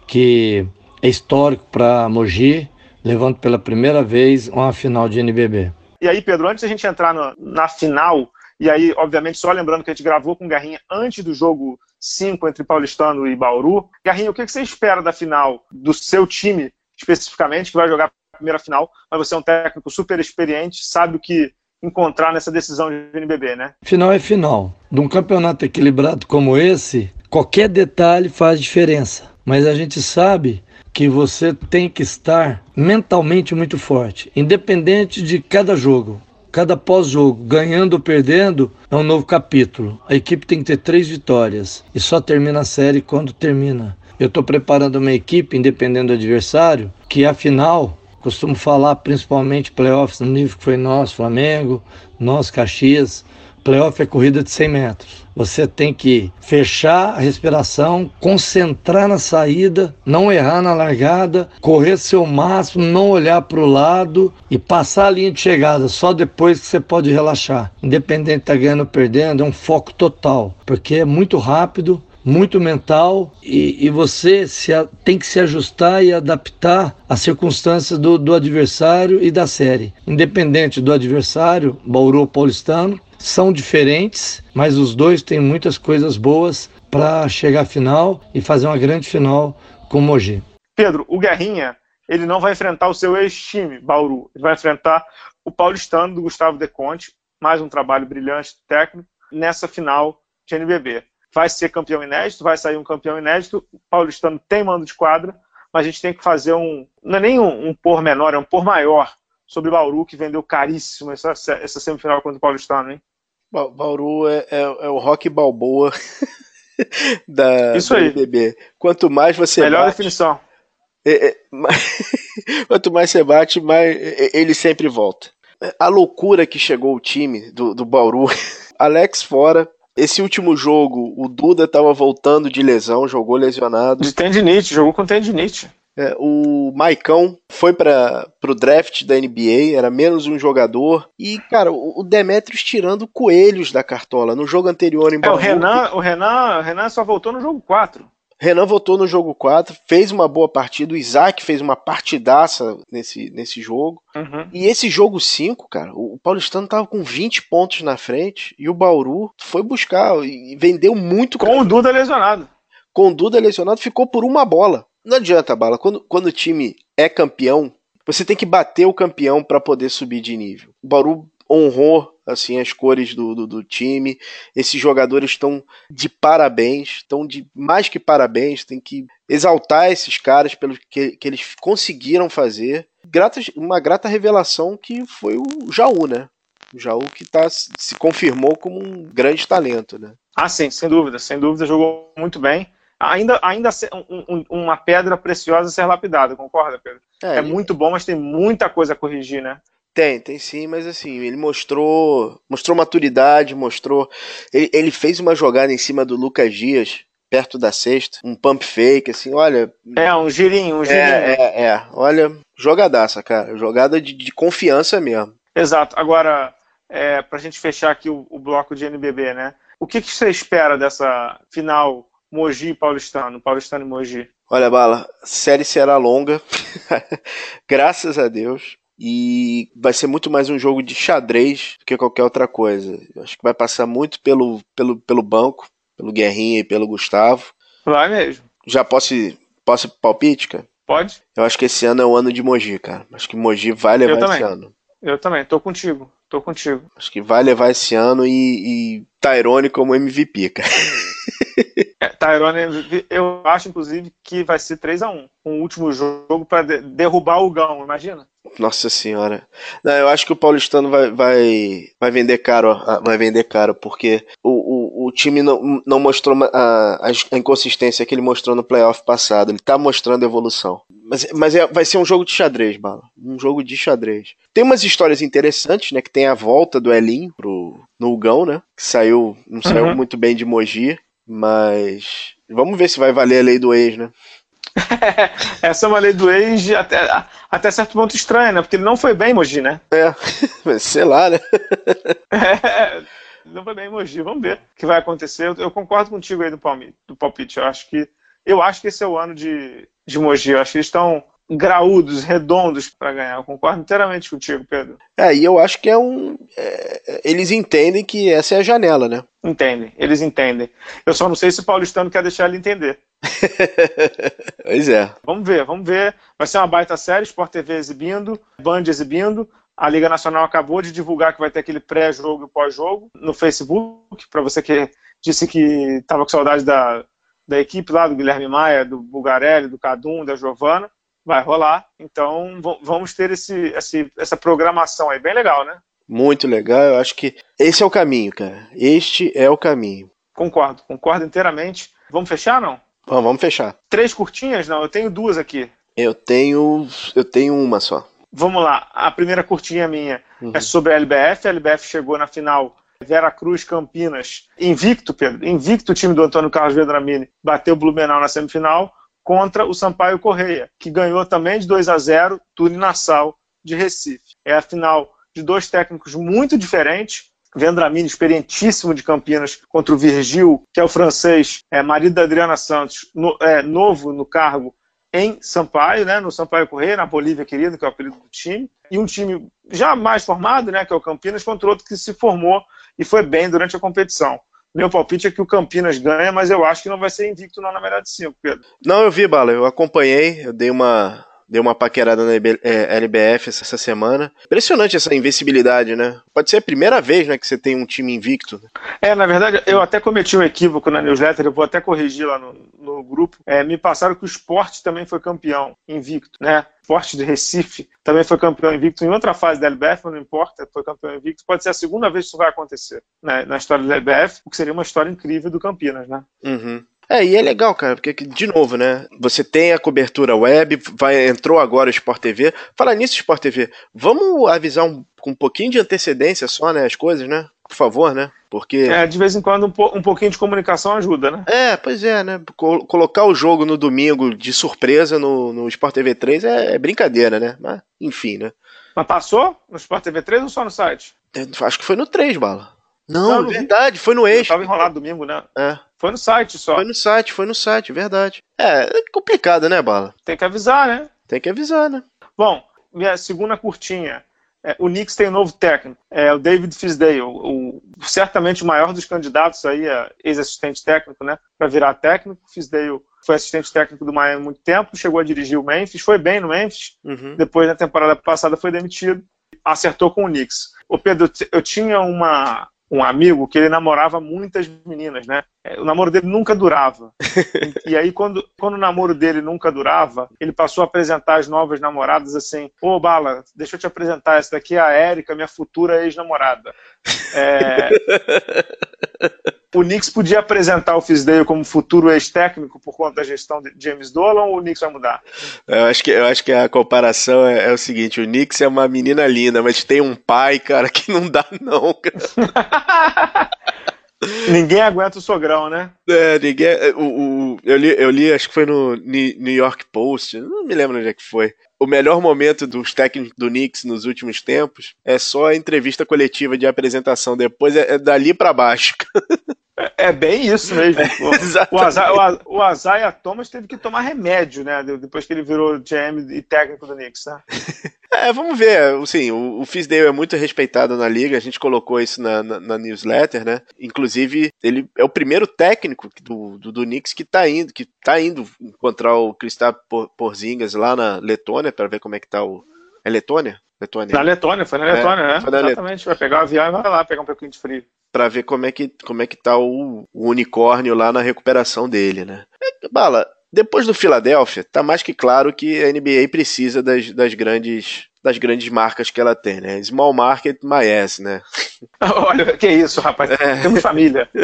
que é histórico para Mogi, levando pela primeira vez uma final de NBB. E aí, Pedro, antes a gente entrar no, na final, e aí, obviamente, só lembrando que a gente gravou com o Garrinha antes do jogo 5 entre Paulistano e Bauru. Garrinha, o que você espera da final do seu time, especificamente, que vai jogar a primeira final? Mas você é um técnico super experiente, sabe o que encontrar nessa decisão de NBB, né? Final é final. De um campeonato equilibrado como esse, qualquer detalhe faz diferença. Mas a gente sabe que você tem que estar mentalmente muito forte, independente de cada jogo. Cada pós-jogo, ganhando ou perdendo, é um novo capítulo. A equipe tem que ter três vitórias e só termina a série quando termina. Eu estou preparando uma equipe, independente do adversário, que afinal, costumo falar principalmente playoffs no nível que foi nós, Flamengo, nós, Caxias, Playoff é corrida de 100 metros. Você tem que fechar a respiração, concentrar na saída, não errar na largada, correr seu máximo, não olhar para o lado e passar a linha de chegada. Só depois que você pode relaxar. Independente de estar tá ganhando ou perdendo, é um foco total, porque é muito rápido, muito mental e, e você se, tem que se ajustar e adaptar às circunstâncias do, do adversário e da série. Independente do adversário, Bauru ou Paulistano, são diferentes, mas os dois têm muitas coisas boas para chegar à final e fazer uma grande final com o Mogi. Pedro, o Guerrinha, ele não vai enfrentar o seu ex-time, Bauru. Ele vai enfrentar o paulistano do Gustavo De Conte, mais um trabalho brilhante técnico, nessa final de NBB. Vai ser campeão inédito, vai sair um campeão inédito. O paulistano tem mando de quadra, mas a gente tem que fazer um. Não é nem um, um por menor, é um por maior sobre Bauru, que vendeu caríssimo essa, essa semifinal contra o paulistano, hein? Bauru é, é, é o rock balboa da, Isso aí. BBB. Quanto mais você Melhor bate, definição. É, é, quanto mais você bate, mais ele sempre volta. A loucura que chegou o time do, do Bauru. Alex fora. Esse último jogo, o Duda estava voltando de lesão, jogou lesionado. De tendinite, jogou com tendinite. É, o Maicão foi para o draft da NBA, era menos um jogador. E, cara, o, o Demetrius tirando coelhos da cartola. No jogo anterior em é, o Renan, o Renan, o Renan só voltou no jogo 4. Renan voltou no jogo 4, fez uma boa partida. O Isaac fez uma partidaça nesse, nesse jogo. Uhum. E esse jogo 5, cara, o Paulistano tava com 20 pontos na frente e o Bauru foi buscar e vendeu muito. Com cara. o Duda lesionado. Com o Duda lesionado, ficou por uma bola. Não adianta, Bala. Quando, quando o time é campeão, você tem que bater o campeão para poder subir de nível. O Bauru honrou assim as cores do, do, do time. Esses jogadores estão de parabéns, estão de mais que parabéns. Tem que exaltar esses caras pelo que, que eles conseguiram fazer. Grata, uma grata revelação que foi o Jaú, né? O Jaú que tá, se confirmou como um grande talento, né? Ah, sim, sem dúvida, sem dúvida, jogou muito bem ainda, ainda um, uma pedra preciosa a ser lapidada, concorda, Pedro? É, é muito bom, mas tem muita coisa a corrigir, né? Tem, tem sim, mas assim, ele mostrou mostrou maturidade, mostrou. Ele, ele fez uma jogada em cima do Lucas Dias, perto da sexta, um pump fake, assim, olha. É, um girinho, um girinho. É, é, é. olha, jogadaça, cara. Jogada de, de confiança mesmo. Exato. Agora, é, pra gente fechar aqui o, o bloco de NBB, né? O que, que você espera dessa final Mogi Paulistano, Paulistano e Mogi? Olha, Bala, série será longa, graças a Deus. E vai ser muito mais um jogo de xadrez do que qualquer outra coisa. Eu acho que vai passar muito pelo, pelo, pelo banco, pelo Guerrinha e pelo Gustavo. Vai mesmo. Já posso, posso palpite, cara? Pode. Eu acho que esse ano é o ano de Mogi, cara. Acho que Mogi vai levar esse ano. Eu também, tô contigo. Tô contigo. Acho que vai levar esse ano e, e Tyrone como MVP, cara. É, Tyrone, eu acho, inclusive, que vai ser 3 a 1 Um último jogo para de derrubar o Gão, imagina? Nossa senhora. Não, eu acho que o Paulistano vai, vai, vai vender caro, vai vender caro, porque o, o, o time não, não mostrou a, a inconsistência que ele mostrou no playoff passado. Ele tá mostrando evolução. Mas, mas é, vai ser um jogo de xadrez, Bala. Um jogo de xadrez. Tem umas histórias interessantes, né? Que tem a volta do Elinho pro, no Gão, né? Que saiu, não saiu uhum. muito bem de Mogi. Mas vamos ver se vai valer a lei do ex, né? Essa é uma lei do ex até, até certo ponto estranha, né? Porque ele não foi bem Mogi, né? É, sei lá, né? é, não foi bem Mogi. Vamos ver o que vai acontecer. Eu, eu concordo contigo aí do, palmite, do palpite. Eu acho que eu acho que esse é o ano de, de Mogi. Eu acho que eles estão graúdos, redondos para ganhar. Eu concordo inteiramente contigo, Pedro. É, e eu acho que é um. É, eles entendem que essa é a janela, né? Entendem, eles entendem. Eu só não sei se o paulistano quer deixar ele entender. pois é. Vamos ver, vamos ver. Vai ser uma baita série, Sport TV exibindo, Band exibindo. A Liga Nacional acabou de divulgar que vai ter aquele pré-jogo e pós-jogo no Facebook, para você que disse que estava com saudade da, da equipe lá do Guilherme Maia, do Bugarelli, do Cadum, da Giovana, vai rolar. Então vamos ter esse, esse, essa programação aí, bem legal, né? Muito legal, eu acho que esse é o caminho, cara. Este é o caminho. Concordo, concordo inteiramente. Vamos fechar, não? Vamos, vamos fechar. Três curtinhas? Não, eu tenho duas aqui. Eu tenho, eu tenho uma só. Vamos lá, a primeira curtinha minha uhum. é sobre a LBF. A LBF chegou na final Vera Cruz Campinas, invicto, Pedro, invicto o time do Antônio Carlos Vedramini, bateu o Blumenau na semifinal contra o Sampaio Correia, que ganhou também de 2 a 0 do Nassau de Recife. É a final de dois técnicos muito diferentes, Vendramini, experientíssimo de Campinas, contra o Virgil, que é o francês, é, marido da Adriana Santos, no, é, novo no cargo em Sampaio, né, no Sampaio Correia, na Bolívia querida, que é o apelido do time, e um time já mais formado, né, que é o Campinas, contra outro que se formou e foi bem durante a competição. Meu palpite é que o Campinas ganha, mas eu acho que não vai ser invicto não, na melhor de cinco, Pedro. Não, eu vi, Bala, eu acompanhei, eu dei uma, deu uma paquerada na LBF essa semana. Impressionante essa invencibilidade, né? Pode ser a primeira vez né, que você tem um time invicto. É, na verdade, eu até cometi um equívoco na newsletter, eu vou até corrigir lá no, no grupo. É, me passaram que o esporte também foi campeão invicto, né? Esporte de Recife também foi campeão invicto em outra fase da LBF, não importa, foi campeão invicto. Pode ser a segunda vez que isso vai acontecer né, na história da LBF, o que seria uma história incrível do Campinas, né? Uhum. É, e é legal, cara, porque, de novo, né? Você tem a cobertura web, vai, entrou agora o Sport TV. Falar nisso, Sport TV, vamos avisar um, com um pouquinho de antecedência só, né? As coisas, né? Por favor, né? Porque. É, de vez em quando um, po um pouquinho de comunicação ajuda, né? É, pois é, né? Col colocar o jogo no domingo de surpresa no, no Sport TV 3 é, é brincadeira, né? Mas, enfim, né? Mas passou no Sport TV 3 ou só no site? É, acho que foi no 3, bala. Não, não verdade, foi no eixo. tava enrolado domingo, né? É. Foi no site só. Foi no site, foi no site, verdade. É, é complicado, né, Bala? Tem que avisar, né? Tem que avisar, né? Bom, minha segunda curtinha. É, o Knicks tem um novo técnico, é o David Fisdale, o, o certamente o maior dos candidatos aí, ex-assistente técnico, né, para virar técnico. Fisdale foi assistente técnico do Miami há muito tempo, chegou a dirigir o Memphis, foi bem no Memphis, uhum. depois na temporada passada foi demitido, acertou com o Knicks. O Pedro, eu tinha uma, um amigo que ele namorava muitas meninas, né? É, o namoro dele nunca durava. e aí, quando, quando o namoro dele nunca durava, ele passou a apresentar as novas namoradas assim: Ô, Bala, deixa eu te apresentar, essa daqui é a Érica, minha futura ex-namorada. É... o Knicks podia apresentar o Fisdale como futuro ex-técnico por conta da gestão de James Dolan ou o Knicks vai mudar? Eu acho que, eu acho que a comparação é, é o seguinte: o Knicks é uma menina linda, mas tem um pai, cara, que não dá, não. Ninguém aguenta o sogrão, né? É, ninguém. É, o, o, eu, li, eu li, acho que foi no New York Post, não me lembro onde é que foi. O melhor momento dos técnicos do Knicks nos últimos tempos é só a entrevista coletiva de apresentação. Depois é, é dali para baixo. É, é bem isso mesmo. o, Azaia, o Azaia Thomas teve que tomar remédio, né? Depois que ele virou GM e técnico do Knicks, né? É, vamos ver. Assim, o, o Fisdale é muito respeitado na liga, a gente colocou isso na, na, na, newsletter, né? Inclusive, ele é o primeiro técnico do, do, do Knicks que tá indo, que tá indo encontrar o Kristaps Porzingis lá na Letônia para ver como é que tá o. É Letônia? Letônia. Na Letônia, foi na é, Letônia, é, né? Na Exatamente, vai pegar o avião e vai lá pegar um pouquinho de frio. Pra ver como é que, como é que tá o, o unicórnio lá na recuperação dele, né? É, Bala, depois do Philadelphia, tá mais que claro que a NBA precisa das, das grandes das grandes marcas que ela tem, né? Small market, my ass, né? Olha, que isso, rapaz. É. Temos família.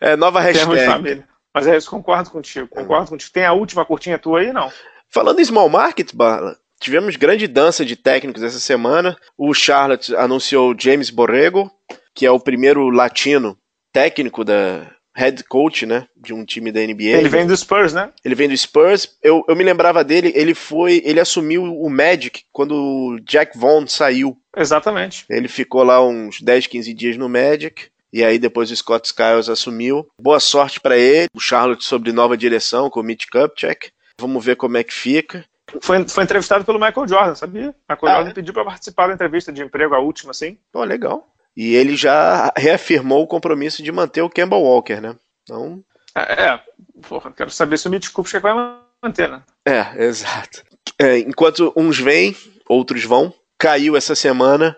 É, nova hashtag. Temos família. Mas é isso, concordo contigo. Concordo contigo. Tem a última curtinha tua aí, não? Falando em small market, Barla, tivemos grande dança de técnicos essa semana. O Charlotte anunciou James Borrego, que é o primeiro latino técnico da, head coach, né, de um time da NBA. Ele vem do Spurs, né? Ele vem do Spurs. Eu, eu me lembrava dele, ele foi, ele assumiu o Magic quando o Jack Vaughn saiu. Exatamente. Ele ficou lá uns 10, 15 dias no Magic. E aí depois o Scott Skiles assumiu. Boa sorte para ele. O Charlotte sobre nova direção com o Mitch Kupchak. Vamos ver como é que fica. Foi, foi entrevistado pelo Michael Jordan, sabia? Michael ah, Jordan é? pediu para participar da entrevista de emprego, a última, assim. Pô, legal. E ele já reafirmou o compromisso de manter o Campbell Walker, né? Então. É, é porra, quero saber se o Mitch Kupchak vai manter, né? É, exato. É, enquanto uns vêm, outros vão. Caiu essa semana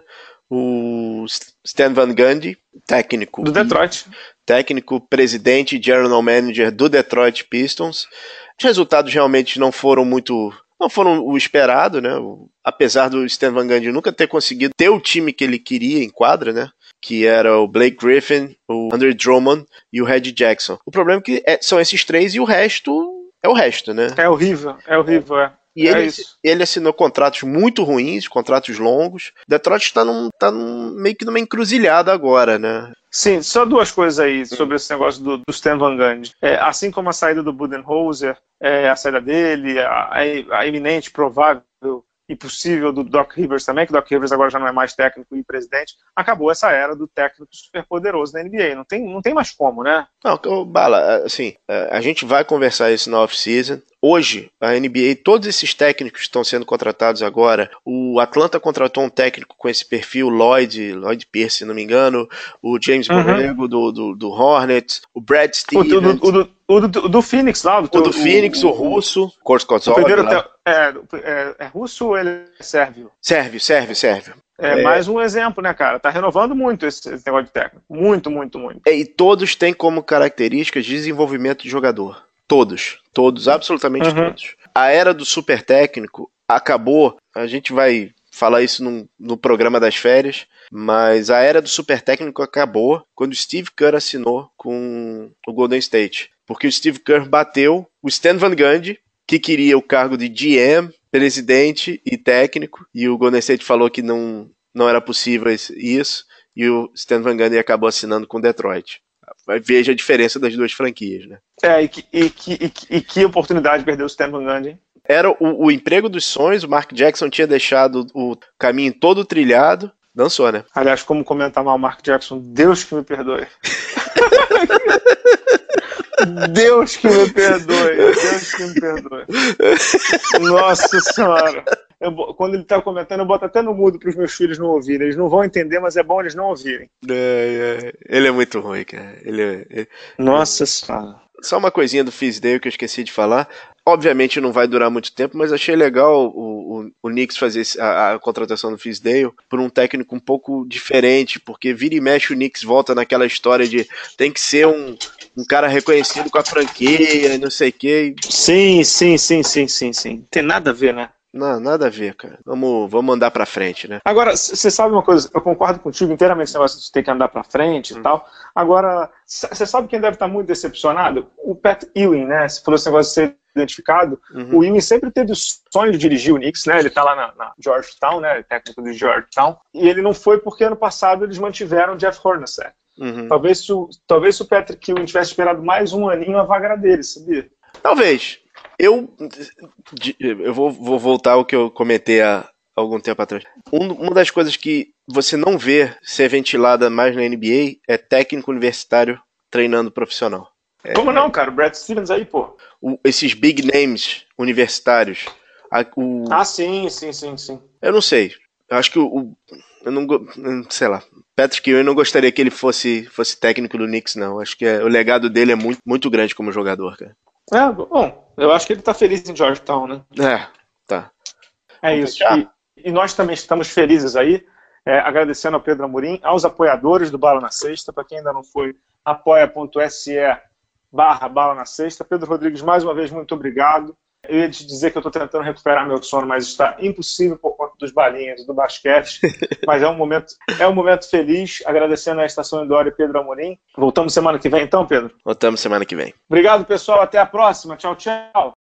o Stan Van Gundy, técnico do Detroit, técnico, presidente, general manager do Detroit Pistons. Os resultados realmente não foram muito não foram o esperado, né? Apesar do Stan Van Gundy nunca ter conseguido ter o time que ele queria em quadra, né? Que era o Blake Griffin, o Andre Drummond e o Reggie Jackson. O problema é que é, são esses três e o resto é o resto, né? É horrível, é horrível, é. E é ele, isso. ele assinou contratos muito ruins, contratos longos. Detroit está num, tá num, meio que numa encruzilhada agora, né? Sim, só duas coisas aí sobre esse negócio do, do Stan Van Gundy. É, assim como a saída do Budenholzer, é, a saída dele, a, a iminente, provável e possível do Doc Rivers também, que o Doc Rivers agora já não é mais técnico e presidente, acabou essa era do técnico superpoderoso da NBA. Não tem, não tem mais como, né? Não, Bala, assim, a gente vai conversar isso na off-season. Hoje, a NBA, todos esses técnicos estão sendo contratados agora, o Atlanta contratou um técnico com esse perfil, Lloyd, Lloyd Pierce, se não me engano, o James uhum. Borrego do, do, do, Hornets, o Brad Stevens. O, do, do, o do, do, Phoenix lá. Do, o do Phoenix, o, o russo, Korskotzov. É, é, é russo ou ele é sérvio? Sérvio, sérvio, sérvio. É, é, mais um exemplo, né, cara? Tá renovando muito esse, esse negócio de técnico. Muito, muito, muito. É, e todos têm como características desenvolvimento de jogador. Todos. Todos, absolutamente uhum. todos. A era do super técnico acabou. A gente vai falar isso num, no programa das férias, mas a era do super técnico acabou quando o Steve Kerr assinou com o Golden State. Porque o Steve Kerr bateu o Stan Van Gundy, que queria o cargo de GM, presidente e técnico, e o Golden State falou que não, não era possível isso, e o Stan Van Gundy acabou assinando com Detroit veja a diferença das duas franquias, né? É, e que, e que, e que, e que oportunidade perdeu o Stan Van Gundy. Era o, o, emprego dos sonhos, o Mark Jackson tinha deixado o caminho todo trilhado, dançou, né? Aliás, como comentar mal o Mark Jackson, Deus que me perdoe. Deus que me perdoe, Deus que me perdoe. Nossa Senhora. Eu, quando ele tá comentando, eu boto até no mudo para os meus filhos não ouvirem. Eles não vão entender, mas é bom eles não ouvirem. É, é. Ele é muito ruim, cara. Ele é, é... Nossa Senhora. Só uma coisinha do Fizdale que eu esqueci de falar. Obviamente não vai durar muito tempo, mas achei legal o, o, o Knicks fazer a, a, contratação do Fizdale por um técnico um pouco diferente, porque vira e mexe o Knicks volta naquela história de tem que ser um, um cara reconhecido com a franquia e não sei o quê. Sim, sim, sim, sim, sim, sim. Tem nada a ver, né? Não, nada a ver, cara. Vamos, vamos andar pra frente, né? Agora, você sabe uma coisa, eu concordo contigo inteiramente esse negócio de ter que andar pra frente e hum. tal. Agora, você sabe quem deve estar muito decepcionado? O Pat Ewing, né? Você falou esse negócio de ser identificado. Uhum. O Ewing sempre teve o sonho de dirigir o Knicks, né? Ele tá lá na, na Georgetown, né? Técnico do Georgetown. E ele não foi porque ano passado eles mantiveram o Jeff Hornacek. Uhum. Talvez, se o, talvez se o Patrick Ewing tivesse esperado mais um aninho, a vaga dele, sabia? Talvez. Eu, eu vou, vou voltar ao que eu comentei há algum tempo atrás. Um, uma das coisas que você não vê ser ventilada mais na NBA é técnico universitário treinando profissional. É, Como não, cara? O Brad Stevens aí, pô. O, esses big names universitários. A, o... Ah, sim, sim, sim, sim. Eu não sei. Eu acho que o. eu não. Sei lá. Patrick Ewing, eu não gostaria que ele fosse, fosse técnico do Knicks, não. Acho que é, o legado dele é muito, muito grande como jogador, cara. É, bom, eu acho que ele tá feliz em Georgetown, né? É, tá. É Vamos isso. E, e, nós também estamos felizes aí, é, agradecendo ao Pedro Amorim, aos apoiadores do Bala na Sexta, para quem ainda não foi, apoia.se barra Bala na Sexta. Pedro Rodrigues, mais uma vez, muito obrigado. Eu ia te dizer que eu estou tentando recuperar meu sono, mas está impossível por conta dos balinhas do basquete. mas é um momento, é um momento feliz. Agradecendo a Estação Indora e Pedro Amorim. Voltamos semana que vem, então, Pedro? Voltamos semana que vem. Obrigado, pessoal. Até a próxima. Tchau, tchau.